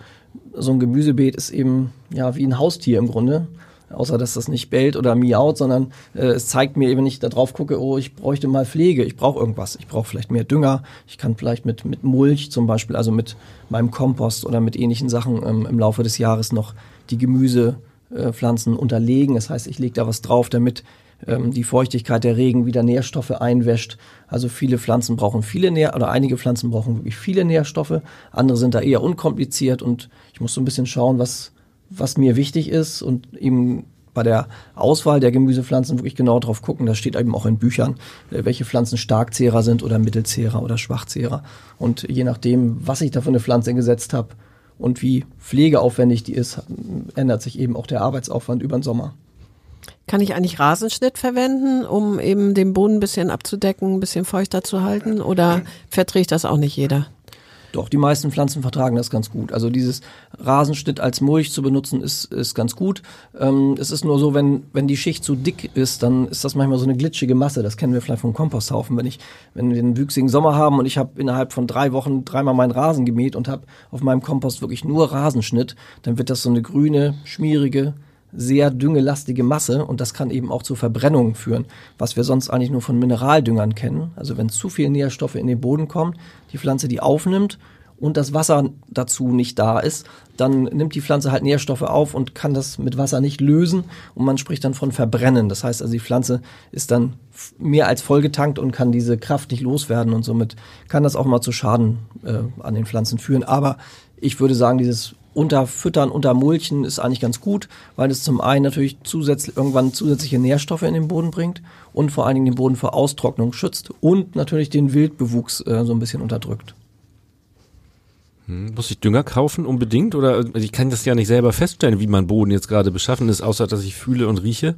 so ein Gemüsebeet ist eben ja wie ein Haustier im Grunde außer dass das nicht bellt oder miaut, sondern äh, es zeigt mir, wenn ich da drauf gucke, oh, ich bräuchte mal Pflege, ich brauche irgendwas, ich brauche vielleicht mehr Dünger, ich kann vielleicht mit, mit Mulch zum Beispiel, also mit meinem Kompost oder mit ähnlichen Sachen ähm, im Laufe des Jahres noch die Gemüsepflanzen äh, unterlegen. Das heißt, ich lege da was drauf, damit ähm, die Feuchtigkeit, der Regen wieder Nährstoffe einwäscht. Also viele Pflanzen brauchen viele Nähr oder einige Pflanzen brauchen wirklich viele Nährstoffe, andere sind da eher unkompliziert und ich muss so ein bisschen schauen, was was mir wichtig ist und eben bei der Auswahl der Gemüsepflanzen wirklich genau drauf gucken. Das steht eben auch in Büchern, äh, welche Pflanzen Starkzehrer sind oder Mittelzehrer oder Schwachzehrer. Und je nachdem, was ich da für eine Pflanze gesetzt habe und wie pflegeaufwendig die ist, ändert sich eben auch der Arbeitsaufwand über den Sommer. Kann ich eigentlich Rasenschnitt verwenden, um eben den Boden ein bisschen abzudecken, ein bisschen feuchter zu halten? Oder verträgt das auch nicht jeder? Doch, die meisten Pflanzen vertragen das ganz gut. Also dieses Rasenschnitt als Mulch zu benutzen, ist, ist ganz gut. Ähm, es ist nur so, wenn, wenn die Schicht zu dick ist, dann ist das manchmal so eine glitschige Masse. Das kennen wir vielleicht vom Komposthaufen. Wenn ich, wenn wir einen wüchsigen Sommer haben und ich habe innerhalb von drei Wochen dreimal meinen Rasen gemäht und habe auf meinem Kompost wirklich nur Rasenschnitt, dann wird das so eine grüne, schmierige, sehr düngelastige Masse und das kann eben auch zu Verbrennungen führen, was wir sonst eigentlich nur von Mineraldüngern kennen. Also wenn zu viel Nährstoffe in den Boden kommen, die Pflanze die aufnimmt und das Wasser dazu nicht da ist, dann nimmt die Pflanze halt Nährstoffe auf und kann das mit Wasser nicht lösen und man spricht dann von Verbrennen. Das heißt also, die Pflanze ist dann mehr als vollgetankt und kann diese Kraft nicht loswerden und somit kann das auch mal zu Schaden äh, an den Pflanzen führen. Aber ich würde sagen, dieses Unterfüttern, Untermulchen ist eigentlich ganz gut, weil es zum einen natürlich zusätzlich, irgendwann zusätzliche Nährstoffe in den Boden bringt und vor allen Dingen den Boden vor Austrocknung schützt und natürlich den Wildbewuchs äh, so ein bisschen unterdrückt. Hm, muss ich Dünger kaufen unbedingt oder also ich kann das ja nicht selber feststellen, wie mein Boden jetzt gerade beschaffen ist, außer dass ich fühle und rieche.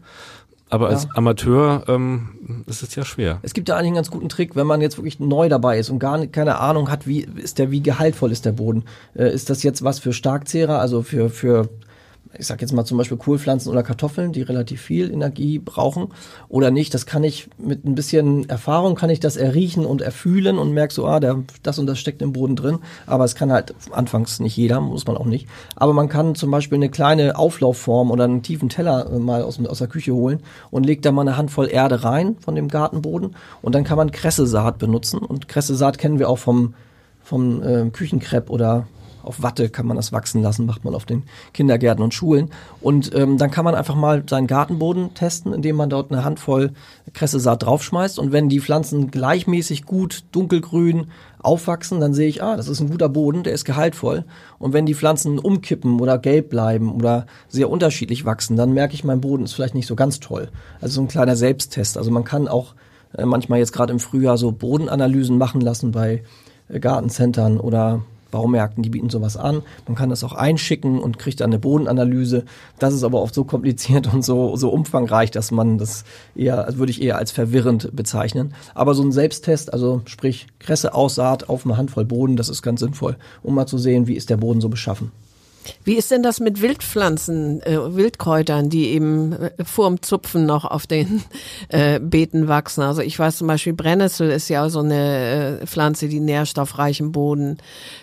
Aber als ja. Amateur ähm, ist es ja schwer. Es gibt ja eigentlich einen ganz guten Trick, wenn man jetzt wirklich neu dabei ist und gar nicht, keine Ahnung hat, wie ist der, wie gehaltvoll ist der Boden. Äh, ist das jetzt was für Starkzehrer, also für, für ich sag jetzt mal zum Beispiel Kohlpflanzen oder Kartoffeln, die relativ viel Energie brauchen oder nicht, das kann ich mit ein bisschen Erfahrung kann ich das erriechen und erfühlen und merke so, ah, der, das und das steckt im Boden drin. Aber es kann halt anfangs nicht jeder, muss man auch nicht. Aber man kann zum Beispiel eine kleine Auflaufform oder einen tiefen Teller äh, mal aus, aus der Küche holen und legt da mal eine Handvoll Erde rein von dem Gartenboden und dann kann man Kressesaat benutzen und Kressesaat kennen wir auch vom vom äh, Küchenkrepp oder auf Watte kann man das wachsen lassen, macht man auf den Kindergärten und Schulen. Und ähm, dann kann man einfach mal seinen Gartenboden testen, indem man dort eine Handvoll Kressesaat draufschmeißt. Und wenn die Pflanzen gleichmäßig gut dunkelgrün aufwachsen, dann sehe ich, ah, das ist ein guter Boden, der ist gehaltvoll. Und wenn die Pflanzen umkippen oder gelb bleiben oder sehr unterschiedlich wachsen, dann merke ich, mein Boden ist vielleicht nicht so ganz toll. Also so ein kleiner Selbsttest. Also man kann auch äh, manchmal jetzt gerade im Frühjahr so Bodenanalysen machen lassen bei äh, Gartencentern oder Baumärkten, die bieten sowas an. Man kann das auch einschicken und kriegt dann eine Bodenanalyse. Das ist aber oft so kompliziert und so, so umfangreich, dass man das eher, also würde ich eher als verwirrend bezeichnen. Aber so ein Selbsttest, also sprich Kresse Aussaat auf eine Handvoll Boden, das ist ganz sinnvoll, um mal zu sehen, wie ist der Boden so beschaffen. Wie ist denn das mit Wildpflanzen, äh, Wildkräutern, die eben äh, vorm Zupfen noch auf den äh, Beeten wachsen? Also ich weiß zum Beispiel, Brennnessel ist ja so eine äh, Pflanze, die nährstoffreichen Boden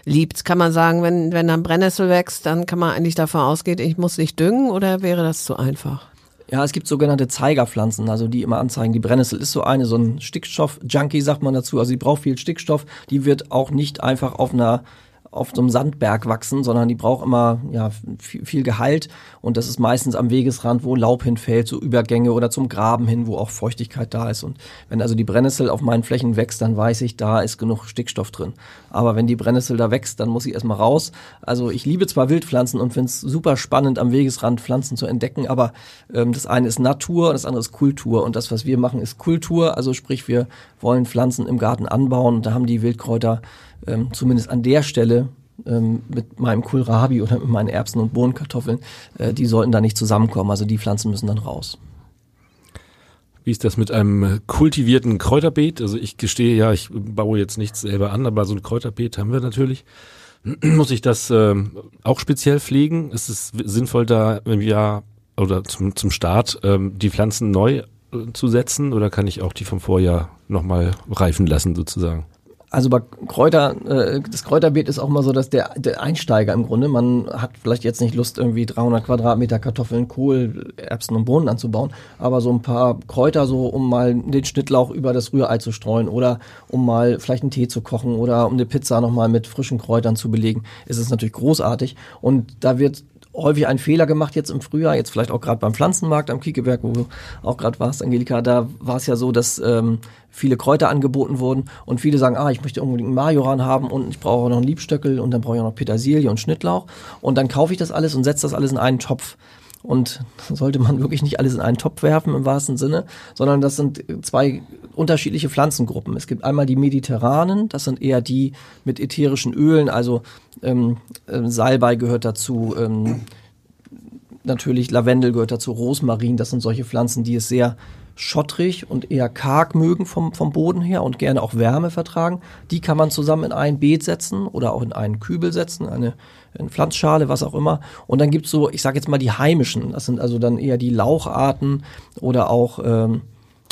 liebt. Kann man sagen, wenn, wenn dann Brennnessel wächst, dann kann man eigentlich davon ausgehen, ich muss nicht düngen oder wäre das zu einfach? Ja, es gibt sogenannte Zeigerpflanzen, also die immer anzeigen. Die Brennnessel ist so eine, so ein Stickstoff-Junkie sagt man dazu. Also sie braucht viel Stickstoff. Die wird auch nicht einfach auf einer auf so einem Sandberg wachsen, sondern die braucht immer ja, viel, viel Gehalt und das ist meistens am Wegesrand, wo Laub hinfällt, so Übergänge oder zum Graben hin, wo auch Feuchtigkeit da ist. Und wenn also die Brennnessel auf meinen Flächen wächst, dann weiß ich, da ist genug Stickstoff drin. Aber wenn die Brennnessel da wächst, dann muss ich erstmal raus. Also ich liebe zwar Wildpflanzen und finde es super spannend, am Wegesrand Pflanzen zu entdecken, aber ähm, das eine ist Natur das andere ist Kultur. Und das, was wir machen, ist Kultur. Also sprich, wir wollen Pflanzen im Garten anbauen und da haben die Wildkräuter ähm, zumindest an der Stelle ähm, mit meinem Kohlrabi oder mit meinen Erbsen und Bohnenkartoffeln, äh, die sollten da nicht zusammenkommen. Also die Pflanzen müssen dann raus. Wie ist das mit einem kultivierten Kräuterbeet? Also ich gestehe ja, ich baue jetzt nichts selber an, aber so ein Kräuterbeet haben wir natürlich. Muss ich das ähm, auch speziell pflegen? Ist es sinnvoll, da im Jahr oder zum, zum Start ähm, die Pflanzen neu äh, zu setzen oder kann ich auch die vom Vorjahr nochmal reifen lassen sozusagen? Also bei Kräuter, äh, das Kräuterbeet ist auch mal so, dass der, der Einsteiger im Grunde, man hat vielleicht jetzt nicht Lust, irgendwie 300 Quadratmeter Kartoffeln, Kohl, Erbsen und Bohnen anzubauen, aber so ein paar Kräuter so, um mal den Schnittlauch über das Rührei zu streuen oder um mal vielleicht einen Tee zu kochen oder um eine Pizza nochmal mit frischen Kräutern zu belegen, ist es natürlich großartig. Und da wird häufig einen Fehler gemacht jetzt im Frühjahr, jetzt vielleicht auch gerade beim Pflanzenmarkt am Kiekeberg, wo du auch gerade warst, Angelika, da war es ja so, dass ähm, viele Kräuter angeboten wurden und viele sagen, ah, ich möchte unbedingt einen Majoran haben und ich brauche noch einen Liebstöckel und dann brauche ich auch noch Petersilie und Schnittlauch und dann kaufe ich das alles und setze das alles in einen Topf. Und sollte man wirklich nicht alles in einen Topf werfen im wahrsten Sinne, sondern das sind zwei unterschiedliche Pflanzengruppen. Es gibt einmal die mediterranen, das sind eher die mit ätherischen Ölen, also ähm, äh, Salbei gehört dazu, ähm, natürlich Lavendel gehört dazu, Rosmarin, das sind solche Pflanzen, die es sehr schottrig und eher karg mögen vom, vom Boden her und gerne auch Wärme vertragen. Die kann man zusammen in ein Beet setzen oder auch in einen Kübel setzen, eine, eine Pflanzschale, was auch immer. Und dann gibt's so, ich sage jetzt mal die heimischen, das sind also dann eher die Laucharten oder auch ähm,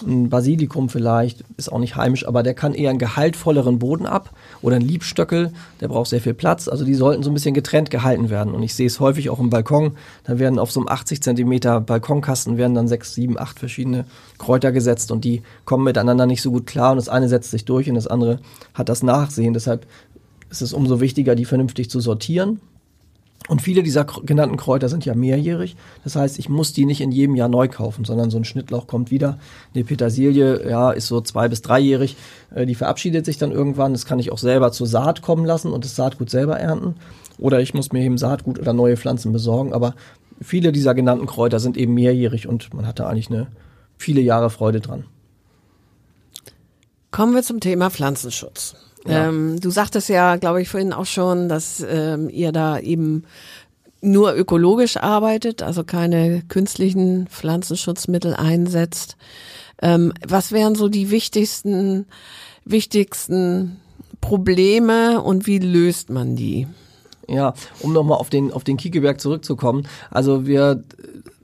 ein Basilikum vielleicht, ist auch nicht heimisch, aber der kann eher einen gehaltvolleren Boden ab oder ein Liebstöckel, der braucht sehr viel Platz. Also die sollten so ein bisschen getrennt gehalten werden. Und ich sehe es häufig auch im Balkon. Da werden auf so einem 80 Zentimeter Balkonkasten werden dann sechs, sieben, acht verschiedene Kräuter gesetzt und die kommen miteinander nicht so gut klar und das eine setzt sich durch und das andere hat das Nachsehen. Deshalb ist es umso wichtiger, die vernünftig zu sortieren und viele dieser genannten Kräuter sind ja mehrjährig. Das heißt, ich muss die nicht in jedem Jahr neu kaufen, sondern so ein Schnittlauch kommt wieder. Eine Petersilie, ja, ist so zwei- bis dreijährig. Äh, die verabschiedet sich dann irgendwann. Das kann ich auch selber zur Saat kommen lassen und das Saatgut selber ernten. Oder ich muss mir eben Saatgut oder neue Pflanzen besorgen. Aber viele dieser genannten Kräuter sind eben mehrjährig und man hat da eigentlich eine viele Jahre Freude dran. Kommen wir zum Thema Pflanzenschutz. Ja. Ähm, du sagtest ja, glaube ich, vorhin auch schon, dass ähm, ihr da eben nur ökologisch arbeitet, also keine künstlichen Pflanzenschutzmittel einsetzt. Ähm, was wären so die wichtigsten, wichtigsten Probleme und wie löst man die? Ja, um nochmal auf den, auf den Kiekeberg zurückzukommen. Also wir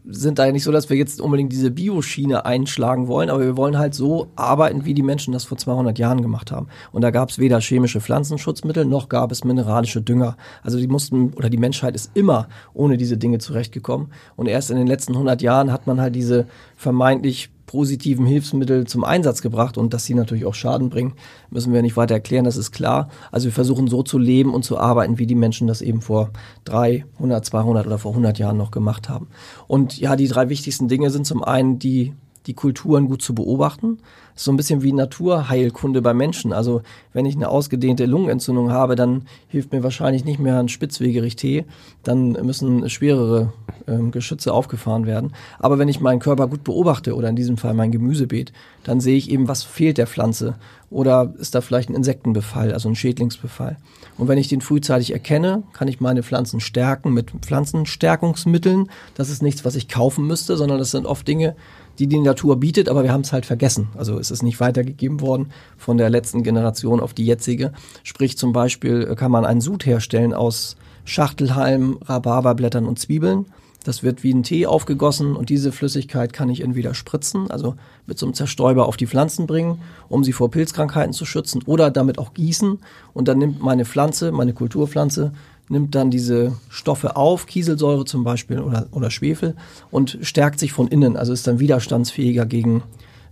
sind da ja nicht so, dass wir jetzt unbedingt diese Bioschiene einschlagen wollen, aber wir wollen halt so arbeiten, wie die Menschen das vor 200 Jahren gemacht haben. Und da gab es weder chemische Pflanzenschutzmittel noch gab es mineralische Dünger. Also die mussten oder die Menschheit ist immer ohne diese Dinge zurechtgekommen. Und erst in den letzten 100 Jahren hat man halt diese vermeintlich positiven Hilfsmittel zum Einsatz gebracht und dass sie natürlich auch Schaden bringen, müssen wir nicht weiter erklären, das ist klar. Also wir versuchen so zu leben und zu arbeiten, wie die Menschen das eben vor 300, 200 oder vor 100 Jahren noch gemacht haben. Und ja, die drei wichtigsten Dinge sind zum einen die die Kulturen gut zu beobachten. Das ist so ein bisschen wie Naturheilkunde bei Menschen. Also wenn ich eine ausgedehnte Lungenentzündung habe, dann hilft mir wahrscheinlich nicht mehr ein Spitzwegerich-Tee. Dann müssen schwerere ähm, Geschütze aufgefahren werden. Aber wenn ich meinen Körper gut beobachte oder in diesem Fall mein Gemüsebeet, dann sehe ich eben, was fehlt der Pflanze. Oder ist da vielleicht ein Insektenbefall, also ein Schädlingsbefall. Und wenn ich den frühzeitig erkenne, kann ich meine Pflanzen stärken mit Pflanzenstärkungsmitteln. Das ist nichts, was ich kaufen müsste, sondern das sind oft Dinge, die die Natur bietet, aber wir haben es halt vergessen. Also es ist nicht weitergegeben worden von der letzten Generation auf die jetzige. Sprich zum Beispiel kann man einen Sud herstellen aus Schachtelhalm, Rhabarberblättern und Zwiebeln. Das wird wie ein Tee aufgegossen und diese Flüssigkeit kann ich entweder spritzen, also mit so einem Zerstäuber auf die Pflanzen bringen, um sie vor Pilzkrankheiten zu schützen oder damit auch gießen und dann nimmt meine Pflanze, meine Kulturpflanze, nimmt dann diese Stoffe auf, Kieselsäure zum Beispiel oder, oder Schwefel und stärkt sich von innen, also ist dann widerstandsfähiger gegen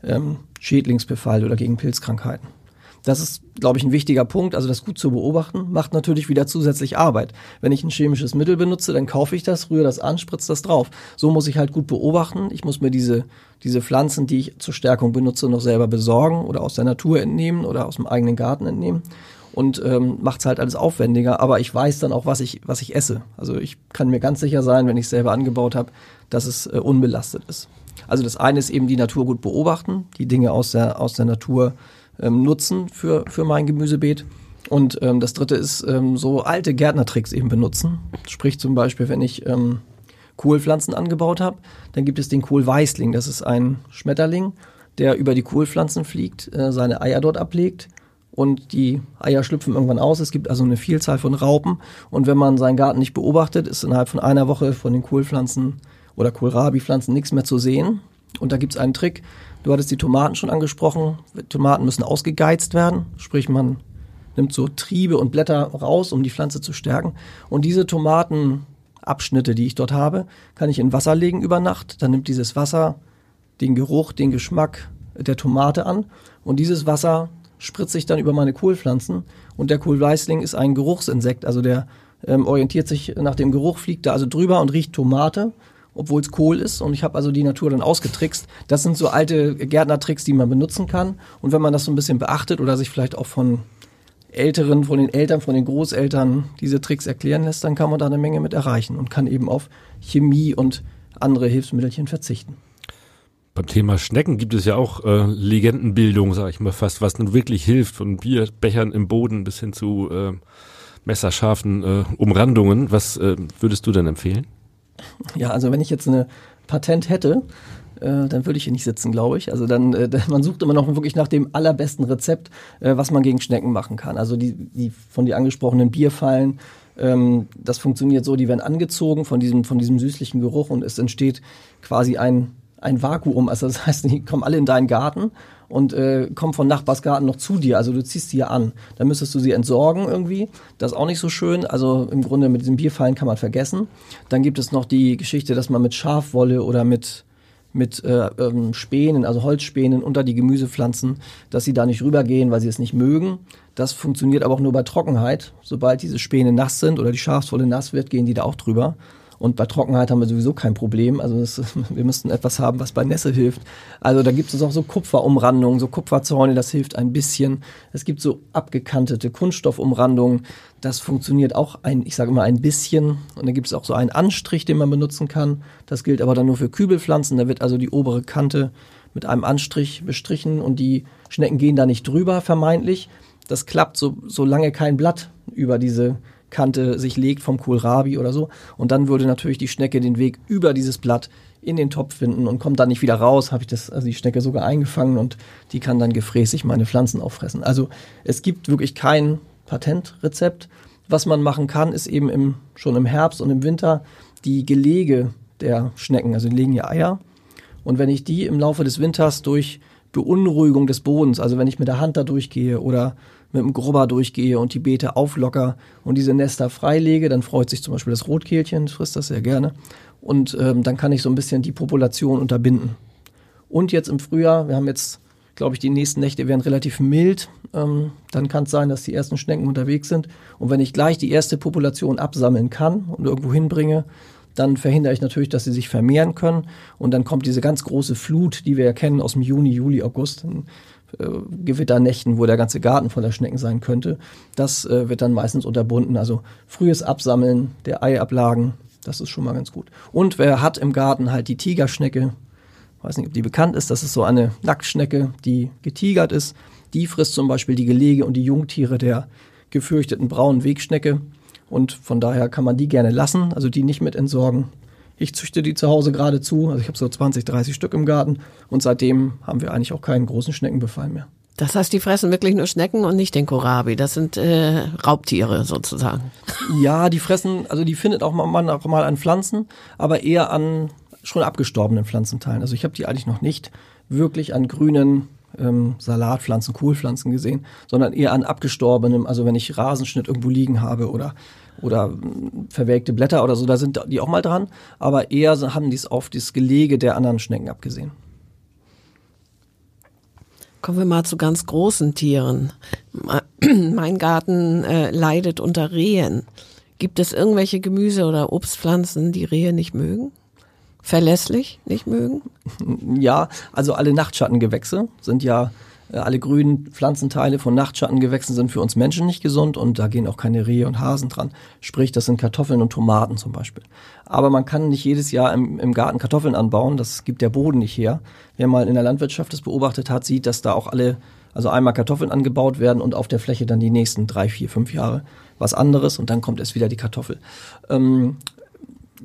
ähm, Schädlingsbefall oder gegen Pilzkrankheiten. Das ist, glaube ich, ein wichtiger Punkt. Also das gut zu beobachten, macht natürlich wieder zusätzlich Arbeit. Wenn ich ein chemisches Mittel benutze, dann kaufe ich das, rühre das an, spritze das drauf. So muss ich halt gut beobachten. Ich muss mir diese, diese Pflanzen, die ich zur Stärkung benutze, noch selber besorgen oder aus der Natur entnehmen oder aus dem eigenen Garten entnehmen und ähm, macht es halt alles aufwendiger. Aber ich weiß dann auch, was ich, was ich esse. Also ich kann mir ganz sicher sein, wenn ich es selber angebaut habe, dass es äh, unbelastet ist. Also das eine ist eben die Natur gut beobachten, die Dinge aus der, aus der Natur ähm, nutzen für, für mein Gemüsebeet. Und ähm, das dritte ist ähm, so alte Gärtnertricks eben benutzen. Sprich zum Beispiel, wenn ich ähm, Kohlpflanzen angebaut habe, dann gibt es den Kohlweißling. Das ist ein Schmetterling, der über die Kohlpflanzen fliegt, äh, seine Eier dort ablegt und die Eier schlüpfen irgendwann aus. Es gibt also eine Vielzahl von Raupen und wenn man seinen Garten nicht beobachtet, ist innerhalb von einer Woche von den Kohlpflanzen oder Kohlrabi-Pflanzen nichts mehr zu sehen. Und da gibt es einen Trick, Du hattest die Tomaten schon angesprochen. Tomaten müssen ausgegeizt werden, sprich man nimmt so Triebe und Blätter raus, um die Pflanze zu stärken. Und diese Tomatenabschnitte, die ich dort habe, kann ich in Wasser legen über Nacht. Dann nimmt dieses Wasser den Geruch, den Geschmack der Tomate an. Und dieses Wasser spritze ich dann über meine Kohlpflanzen. Und der Kohlweißling ist ein Geruchsinsekt, also der ähm, orientiert sich nach dem Geruch, fliegt da also drüber und riecht Tomate obwohl es Kohl ist. Und ich habe also die Natur dann ausgetrickst. Das sind so alte Gärtnertricks, die man benutzen kann. Und wenn man das so ein bisschen beachtet oder sich vielleicht auch von Älteren, von den Eltern, von den Großeltern diese Tricks erklären lässt, dann kann man da eine Menge mit erreichen und kann eben auf Chemie und andere Hilfsmittelchen verzichten. Beim Thema Schnecken gibt es ja auch äh, Legendenbildung, sage ich mal fast, was nun wirklich hilft, von Bierbechern im Boden bis hin zu äh, messerscharfen äh, Umrandungen. Was äh, würdest du denn empfehlen? Ja, also wenn ich jetzt eine Patent hätte, äh, dann würde ich hier nicht sitzen, glaube ich. Also dann, äh, man sucht immer noch wirklich nach dem allerbesten Rezept, äh, was man gegen Schnecken machen kann. Also die, die von dir angesprochenen Bierfallen, ähm, das funktioniert so, die werden angezogen von diesem, von diesem süßlichen Geruch und es entsteht quasi ein, ein Vakuum. Also das heißt, die kommen alle in deinen Garten und äh, kommen von Nachbarsgarten noch zu dir. Also du ziehst sie ja an. Dann müsstest du sie entsorgen irgendwie. Das ist auch nicht so schön. Also im Grunde mit diesem Bierfallen kann man vergessen. Dann gibt es noch die Geschichte, dass man mit Schafwolle oder mit mit äh, ähm, Spänen, also Holzspänen unter die Gemüsepflanzen, dass sie da nicht rübergehen, weil sie es nicht mögen. Das funktioniert aber auch nur bei Trockenheit. Sobald diese Späne nass sind oder die Schafswolle nass wird, gehen die da auch drüber. Und bei Trockenheit haben wir sowieso kein Problem. Also das, wir müssten etwas haben, was bei Nässe hilft. Also da gibt es auch so Kupferumrandungen, so Kupferzäune, das hilft ein bisschen. Es gibt so abgekantete Kunststoffumrandungen. Das funktioniert auch ein, ich sage immer ein bisschen. Und dann gibt es auch so einen Anstrich, den man benutzen kann. Das gilt aber dann nur für Kübelpflanzen. Da wird also die obere Kante mit einem Anstrich bestrichen und die Schnecken gehen da nicht drüber, vermeintlich. Das klappt, so, solange kein Blatt über diese Kante sich legt vom Kohlrabi oder so. Und dann würde natürlich die Schnecke den Weg über dieses Blatt in den Topf finden und kommt dann nicht wieder raus. Habe ich das, also die Schnecke sogar eingefangen und die kann dann gefräßig meine Pflanzen auffressen. Also es gibt wirklich kein Patentrezept. Was man machen kann, ist eben im, schon im Herbst und im Winter die Gelege der Schnecken. Also die legen ja Eier. Und wenn ich die im Laufe des Winters durch Beunruhigung des Bodens, also wenn ich mit der Hand da durchgehe oder mit dem Grubber durchgehe und die Beete auflocker und diese Nester freilege, dann freut sich zum Beispiel das Rotkehlchen, frisst das sehr gerne. Und ähm, dann kann ich so ein bisschen die Population unterbinden. Und jetzt im Frühjahr, wir haben jetzt, glaube ich, die nächsten Nächte werden relativ mild. Ähm, dann kann es sein, dass die ersten Schnecken unterwegs sind. Und wenn ich gleich die erste Population absammeln kann und irgendwo hinbringe, dann verhindere ich natürlich, dass sie sich vermehren können. Und dann kommt diese ganz große Flut, die wir ja kennen aus dem Juni, Juli, August, äh, Gewitternächten, wo der ganze Garten voller Schnecken sein könnte. Das äh, wird dann meistens unterbunden. Also frühes Absammeln der Eiablagen, das ist schon mal ganz gut. Und wer hat im Garten halt die Tigerschnecke, weiß nicht, ob die bekannt ist, das ist so eine Nacktschnecke, die getigert ist. Die frisst zum Beispiel die Gelege und die Jungtiere der gefürchteten braunen Wegschnecke. Und von daher kann man die gerne lassen, also die nicht mit entsorgen. Ich züchte die zu Hause geradezu, also ich habe so 20, 30 Stück im Garten und seitdem haben wir eigentlich auch keinen großen Schneckenbefall mehr. Das heißt, die fressen wirklich nur Schnecken und nicht den Kohlrabi. Das sind äh, Raubtiere sozusagen. Ja, die fressen, also die findet auch mal, auch mal an Pflanzen, aber eher an schon abgestorbenen Pflanzenteilen. Also ich habe die eigentlich noch nicht wirklich an grünen ähm, Salatpflanzen, Kohlpflanzen gesehen, sondern eher an abgestorbenem, also wenn ich Rasenschnitt irgendwo liegen habe oder oder verwelkte Blätter oder so, da sind die auch mal dran, aber eher haben die es auf das Gelege der anderen Schnecken abgesehen. Kommen wir mal zu ganz großen Tieren. Mein Garten äh, leidet unter Rehen. Gibt es irgendwelche Gemüse- oder Obstpflanzen, die Rehe nicht mögen? Verlässlich nicht mögen? Ja, also alle Nachtschattengewächse sind ja alle grünen Pflanzenteile von Nachtschattengewächsen sind für uns Menschen nicht gesund und da gehen auch keine Rehe und Hasen dran. Sprich, das sind Kartoffeln und Tomaten zum Beispiel. Aber man kann nicht jedes Jahr im, im Garten Kartoffeln anbauen, das gibt der Boden nicht her. Wer mal in der Landwirtschaft das beobachtet hat, sieht, dass da auch alle, also einmal Kartoffeln angebaut werden und auf der Fläche dann die nächsten drei, vier, fünf Jahre was anderes und dann kommt erst wieder die Kartoffel. Ähm,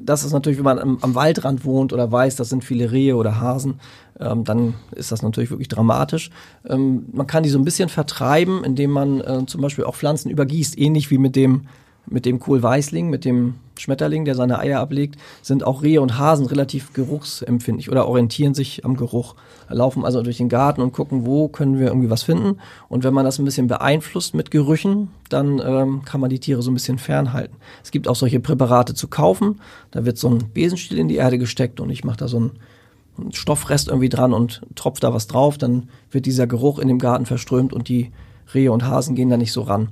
das ist natürlich, wenn man am, am, Waldrand wohnt oder weiß, das sind viele Rehe oder Hasen, ähm, dann ist das natürlich wirklich dramatisch. Ähm, man kann die so ein bisschen vertreiben, indem man äh, zum Beispiel auch Pflanzen übergießt, ähnlich wie mit dem mit dem Kohlweißling, mit dem Schmetterling, der seine Eier ablegt, sind auch Rehe und Hasen relativ geruchsempfindlich oder orientieren sich am Geruch, laufen also durch den Garten und gucken, wo können wir irgendwie was finden. Und wenn man das ein bisschen beeinflusst mit Gerüchen, dann ähm, kann man die Tiere so ein bisschen fernhalten. Es gibt auch solche Präparate zu kaufen. Da wird so ein Besenstiel in die Erde gesteckt und ich mache da so ein Stoffrest irgendwie dran und tropft da was drauf, dann wird dieser Geruch in dem Garten verströmt und die Rehe und Hasen gehen da nicht so ran.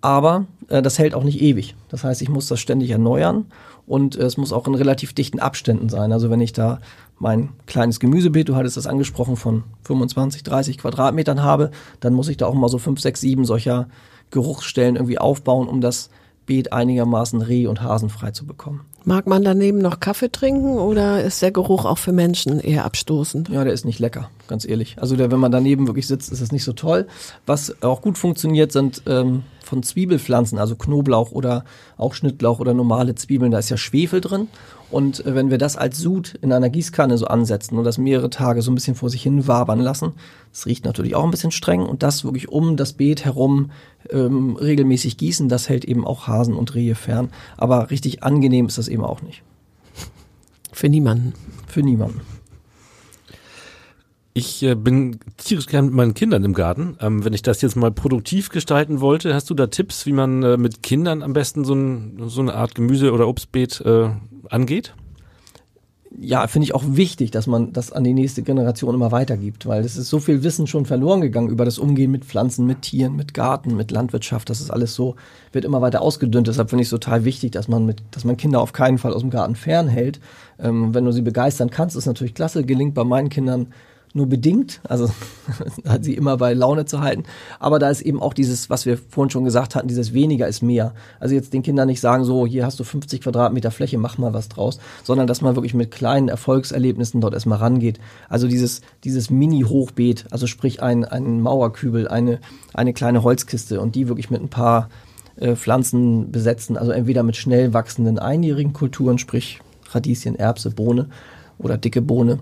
Aber äh, das hält auch nicht ewig. Das heißt, ich muss das ständig erneuern und äh, es muss auch in relativ dichten Abständen sein. Also wenn ich da mein kleines Gemüsebeet, du hattest das angesprochen, von 25, 30 Quadratmetern habe, dann muss ich da auch mal so 5, 6, 7 solcher Geruchsstellen irgendwie aufbauen, um das Beet einigermaßen reh- und hasenfrei zu bekommen. Mag man daneben noch Kaffee trinken oder ist der Geruch auch für Menschen eher abstoßend? Ja, der ist nicht lecker, ganz ehrlich. Also der, wenn man daneben wirklich sitzt, ist das nicht so toll. Was auch gut funktioniert, sind ähm, von Zwiebelpflanzen, also Knoblauch oder auch Schnittlauch oder normale Zwiebeln. Da ist ja Schwefel drin und äh, wenn wir das als Sud in einer Gießkanne so ansetzen und das mehrere Tage so ein bisschen vor sich hin wabern lassen, das riecht natürlich auch ein bisschen streng und das wirklich um das Beet herum ähm, regelmäßig gießen, das hält eben auch Hasen und Rehe fern. Aber richtig angenehm ist das eben auch nicht. Für niemanden. Für niemanden. Ich äh, bin tierisch gern mit meinen Kindern im Garten. Ähm, wenn ich das jetzt mal produktiv gestalten wollte, hast du da Tipps, wie man äh, mit Kindern am besten so, ein, so eine Art Gemüse- oder Obstbeet äh, angeht? ja, finde ich auch wichtig, dass man das an die nächste Generation immer weitergibt, weil es ist so viel Wissen schon verloren gegangen über das Umgehen mit Pflanzen, mit Tieren, mit Garten, mit Landwirtschaft. Das ist alles so, wird immer weiter ausgedünnt. Deshalb finde ich es total wichtig, dass man mit, dass man Kinder auf keinen Fall aus dem Garten fernhält. Ähm, wenn du sie begeistern kannst, ist natürlich klasse. Gelingt bei meinen Kindern nur bedingt, also hat sie immer bei Laune zu halten. Aber da ist eben auch dieses, was wir vorhin schon gesagt hatten, dieses weniger ist mehr. Also jetzt den Kindern nicht sagen, so, hier hast du 50 Quadratmeter Fläche, mach mal was draus, sondern dass man wirklich mit kleinen Erfolgserlebnissen dort erstmal rangeht. Also dieses, dieses Mini-Hochbeet, also sprich ein, ein Mauerkübel, eine, eine kleine Holzkiste und die wirklich mit ein paar äh, Pflanzen besetzen, also entweder mit schnell wachsenden einjährigen Kulturen, sprich Radieschen, Erbse, Bohne oder dicke Bohne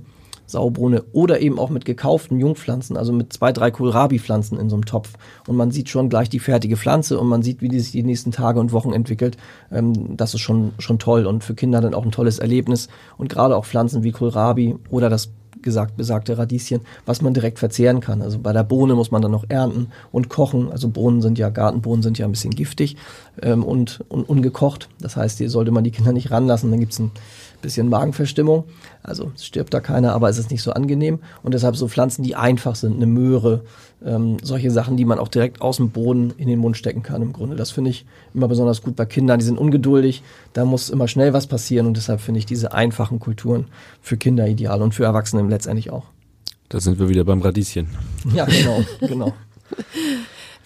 Saubohne oder eben auch mit gekauften Jungpflanzen, also mit zwei, drei Kohlrabi-Pflanzen in so einem Topf. Und man sieht schon gleich die fertige Pflanze und man sieht, wie die sich die nächsten Tage und Wochen entwickelt. Ähm, das ist schon, schon toll und für Kinder dann auch ein tolles Erlebnis. Und gerade auch Pflanzen wie Kohlrabi oder das gesagt besagte Radieschen, was man direkt verzehren kann. Also bei der Bohne muss man dann noch ernten und kochen. Also Bohnen sind ja, Gartenbohnen sind ja ein bisschen giftig ähm, und, und ungekocht. Das heißt, hier sollte man die Kinder nicht ranlassen. Dann gibt's ein bisschen Magenverstimmung. Also es stirbt da keiner, aber es ist nicht so angenehm. Und deshalb so Pflanzen, die einfach sind, eine Möhre, ähm, solche Sachen, die man auch direkt aus dem Boden in den Mund stecken kann im Grunde. Das finde ich immer besonders gut bei Kindern. Die sind ungeduldig, da muss immer schnell was passieren und deshalb finde ich diese einfachen Kulturen für Kinder ideal und für Erwachsene letztendlich auch. Da sind wir wieder beim Radieschen. Ja, genau, genau.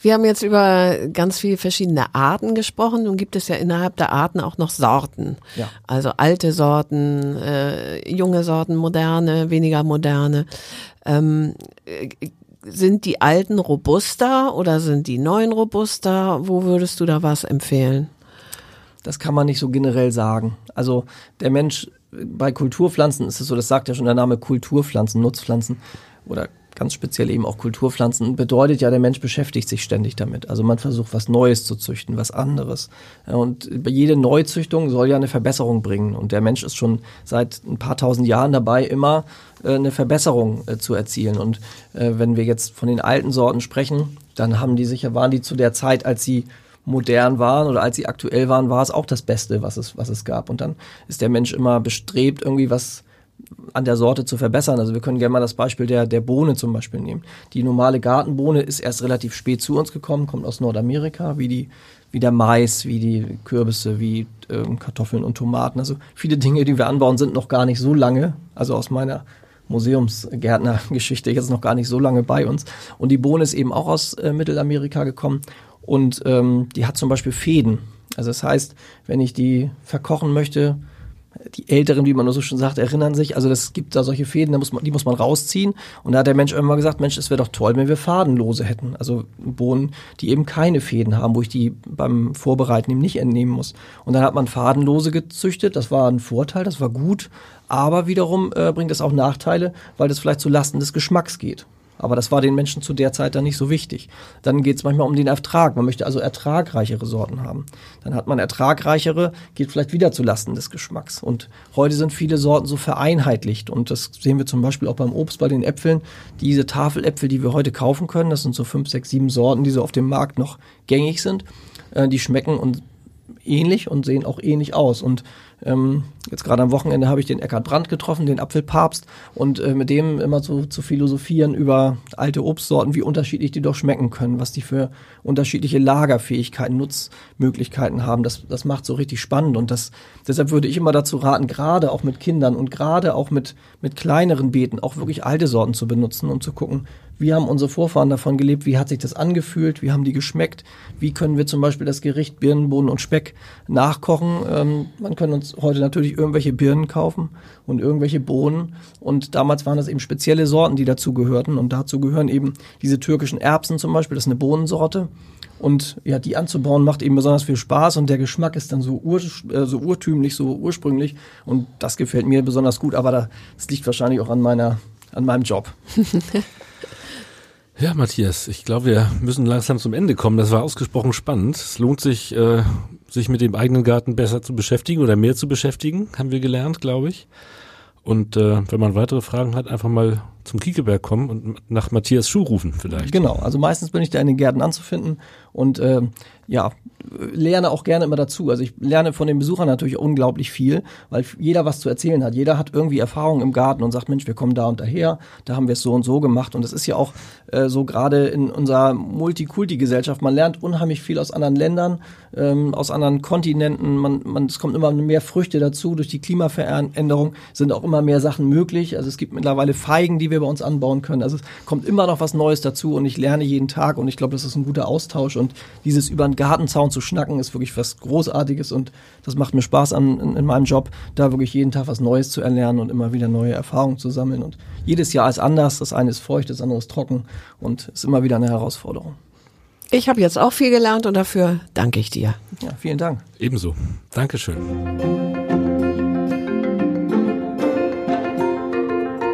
Wir haben jetzt über ganz viele verschiedene Arten gesprochen. Nun gibt es ja innerhalb der Arten auch noch Sorten. Ja. Also alte Sorten, äh, junge Sorten, moderne, weniger moderne. Ähm, äh, sind die alten robuster oder sind die neuen robuster? Wo würdest du da was empfehlen? Das kann man nicht so generell sagen. Also der Mensch bei Kulturpflanzen ist es so, das sagt ja schon der Name Kulturpflanzen, Nutzpflanzen oder ganz speziell eben auch Kulturpflanzen, bedeutet ja, der Mensch beschäftigt sich ständig damit. Also man versucht was Neues zu züchten, was anderes. Und jede Neuzüchtung soll ja eine Verbesserung bringen. Und der Mensch ist schon seit ein paar tausend Jahren dabei, immer äh, eine Verbesserung äh, zu erzielen. Und äh, wenn wir jetzt von den alten Sorten sprechen, dann haben die sicher, waren die zu der Zeit, als sie modern waren oder als sie aktuell waren, war es auch das Beste, was es, was es gab. Und dann ist der Mensch immer bestrebt, irgendwie was an der Sorte zu verbessern. Also wir können gerne mal das Beispiel der, der Bohne zum Beispiel nehmen. Die normale Gartenbohne ist erst relativ spät zu uns gekommen, kommt aus Nordamerika, wie die wie der Mais, wie die Kürbisse, wie ähm, Kartoffeln und Tomaten. Also viele Dinge, die wir anbauen, sind noch gar nicht so lange, also aus meiner Museumsgärtnergeschichte jetzt noch gar nicht so lange bei uns. Und die Bohne ist eben auch aus äh, Mittelamerika gekommen und ähm, die hat zum Beispiel Fäden. Also das heißt, wenn ich die verkochen möchte, die Älteren, wie man nur so schon sagt, erinnern sich, also es gibt da solche Fäden, da muss man, die muss man rausziehen. Und da hat der Mensch irgendwann gesagt, Mensch, es wäre doch toll, wenn wir fadenlose hätten. Also Bohnen, die eben keine Fäden haben, wo ich die beim Vorbereiten eben nicht entnehmen muss. Und dann hat man fadenlose gezüchtet, das war ein Vorteil, das war gut. Aber wiederum äh, bringt es auch Nachteile, weil das vielleicht zu Lasten des Geschmacks geht. Aber das war den Menschen zu der Zeit dann nicht so wichtig. Dann geht es manchmal um den Ertrag. Man möchte also ertragreichere Sorten haben. Dann hat man ertragreichere, geht vielleicht wieder zu Lasten des Geschmacks. Und heute sind viele Sorten so vereinheitlicht. Und das sehen wir zum Beispiel auch beim Obst, bei den Äpfeln. Diese Tafeläpfel, die wir heute kaufen können, das sind so fünf, sechs, sieben Sorten, die so auf dem Markt noch gängig sind. Äh, die schmecken und ähnlich und sehen auch ähnlich aus. Und ähm, jetzt gerade am Wochenende habe ich den Eckhard Brandt getroffen, den Apfelpapst, und äh, mit dem immer so zu philosophieren über alte Obstsorten, wie unterschiedlich die doch schmecken können, was die für unterschiedliche Lagerfähigkeiten, Nutzmöglichkeiten haben. Das, das macht so richtig spannend und das, deshalb würde ich immer dazu raten, gerade auch mit Kindern und gerade auch mit, mit kleineren Beeten auch wirklich alte Sorten zu benutzen und zu gucken, wie haben unsere Vorfahren davon gelebt, wie hat sich das angefühlt, wie haben die geschmeckt, wie können wir zum Beispiel das Gericht Birnen, Bohnen und Speck nachkochen. Ähm, man kann uns heute natürlich irgendwelche Birnen kaufen und irgendwelche Bohnen. Und damals waren das eben spezielle Sorten, die dazu gehörten. Und dazu gehören eben diese türkischen Erbsen zum Beispiel, das ist eine Bohnensorte. Und ja, die anzubauen macht eben besonders viel Spaß. Und der Geschmack ist dann so, ur, äh, so urtümlich, so ursprünglich. Und das gefällt mir besonders gut, aber das liegt wahrscheinlich auch an meiner, an meinem Job. Ja, Matthias, ich glaube, wir müssen langsam zum Ende kommen. Das war ausgesprochen spannend. Es lohnt sich, äh, sich mit dem eigenen Garten besser zu beschäftigen oder mehr zu beschäftigen, haben wir gelernt, glaube ich. Und äh, wenn man weitere Fragen hat, einfach mal zum Kiekeberg kommen und nach Matthias Schuh rufen vielleicht. Genau, also meistens bin ich da in den Gärten anzufinden und äh, ja, lerne auch gerne immer dazu. Also ich lerne von den Besuchern natürlich unglaublich viel, weil jeder was zu erzählen hat. Jeder hat irgendwie Erfahrung im Garten und sagt, Mensch, wir kommen da und daher, da haben wir es so und so gemacht. Und es ist ja auch äh, so gerade in unserer Multikulti-Gesellschaft, man lernt unheimlich viel aus anderen Ländern, ähm, aus anderen Kontinenten. Man, man, es kommt immer mehr Früchte dazu. Durch die Klimaveränderung sind auch immer mehr Sachen möglich. Also es gibt mittlerweile Feigen, die wir bei uns anbauen können. Also es kommt immer noch was Neues dazu und ich lerne jeden Tag und ich glaube, das ist ein guter Austausch und dieses über den Gartenzaun zu schnacken ist wirklich was Großartiges und das macht mir Spaß an, in, in meinem Job, da wirklich jeden Tag was Neues zu erlernen und immer wieder neue Erfahrungen zu sammeln und jedes Jahr ist anders. Das eine ist feucht, das andere ist trocken und ist immer wieder eine Herausforderung. Ich habe jetzt auch viel gelernt und dafür danke ich dir. Ja, vielen Dank. Ebenso. Dankeschön.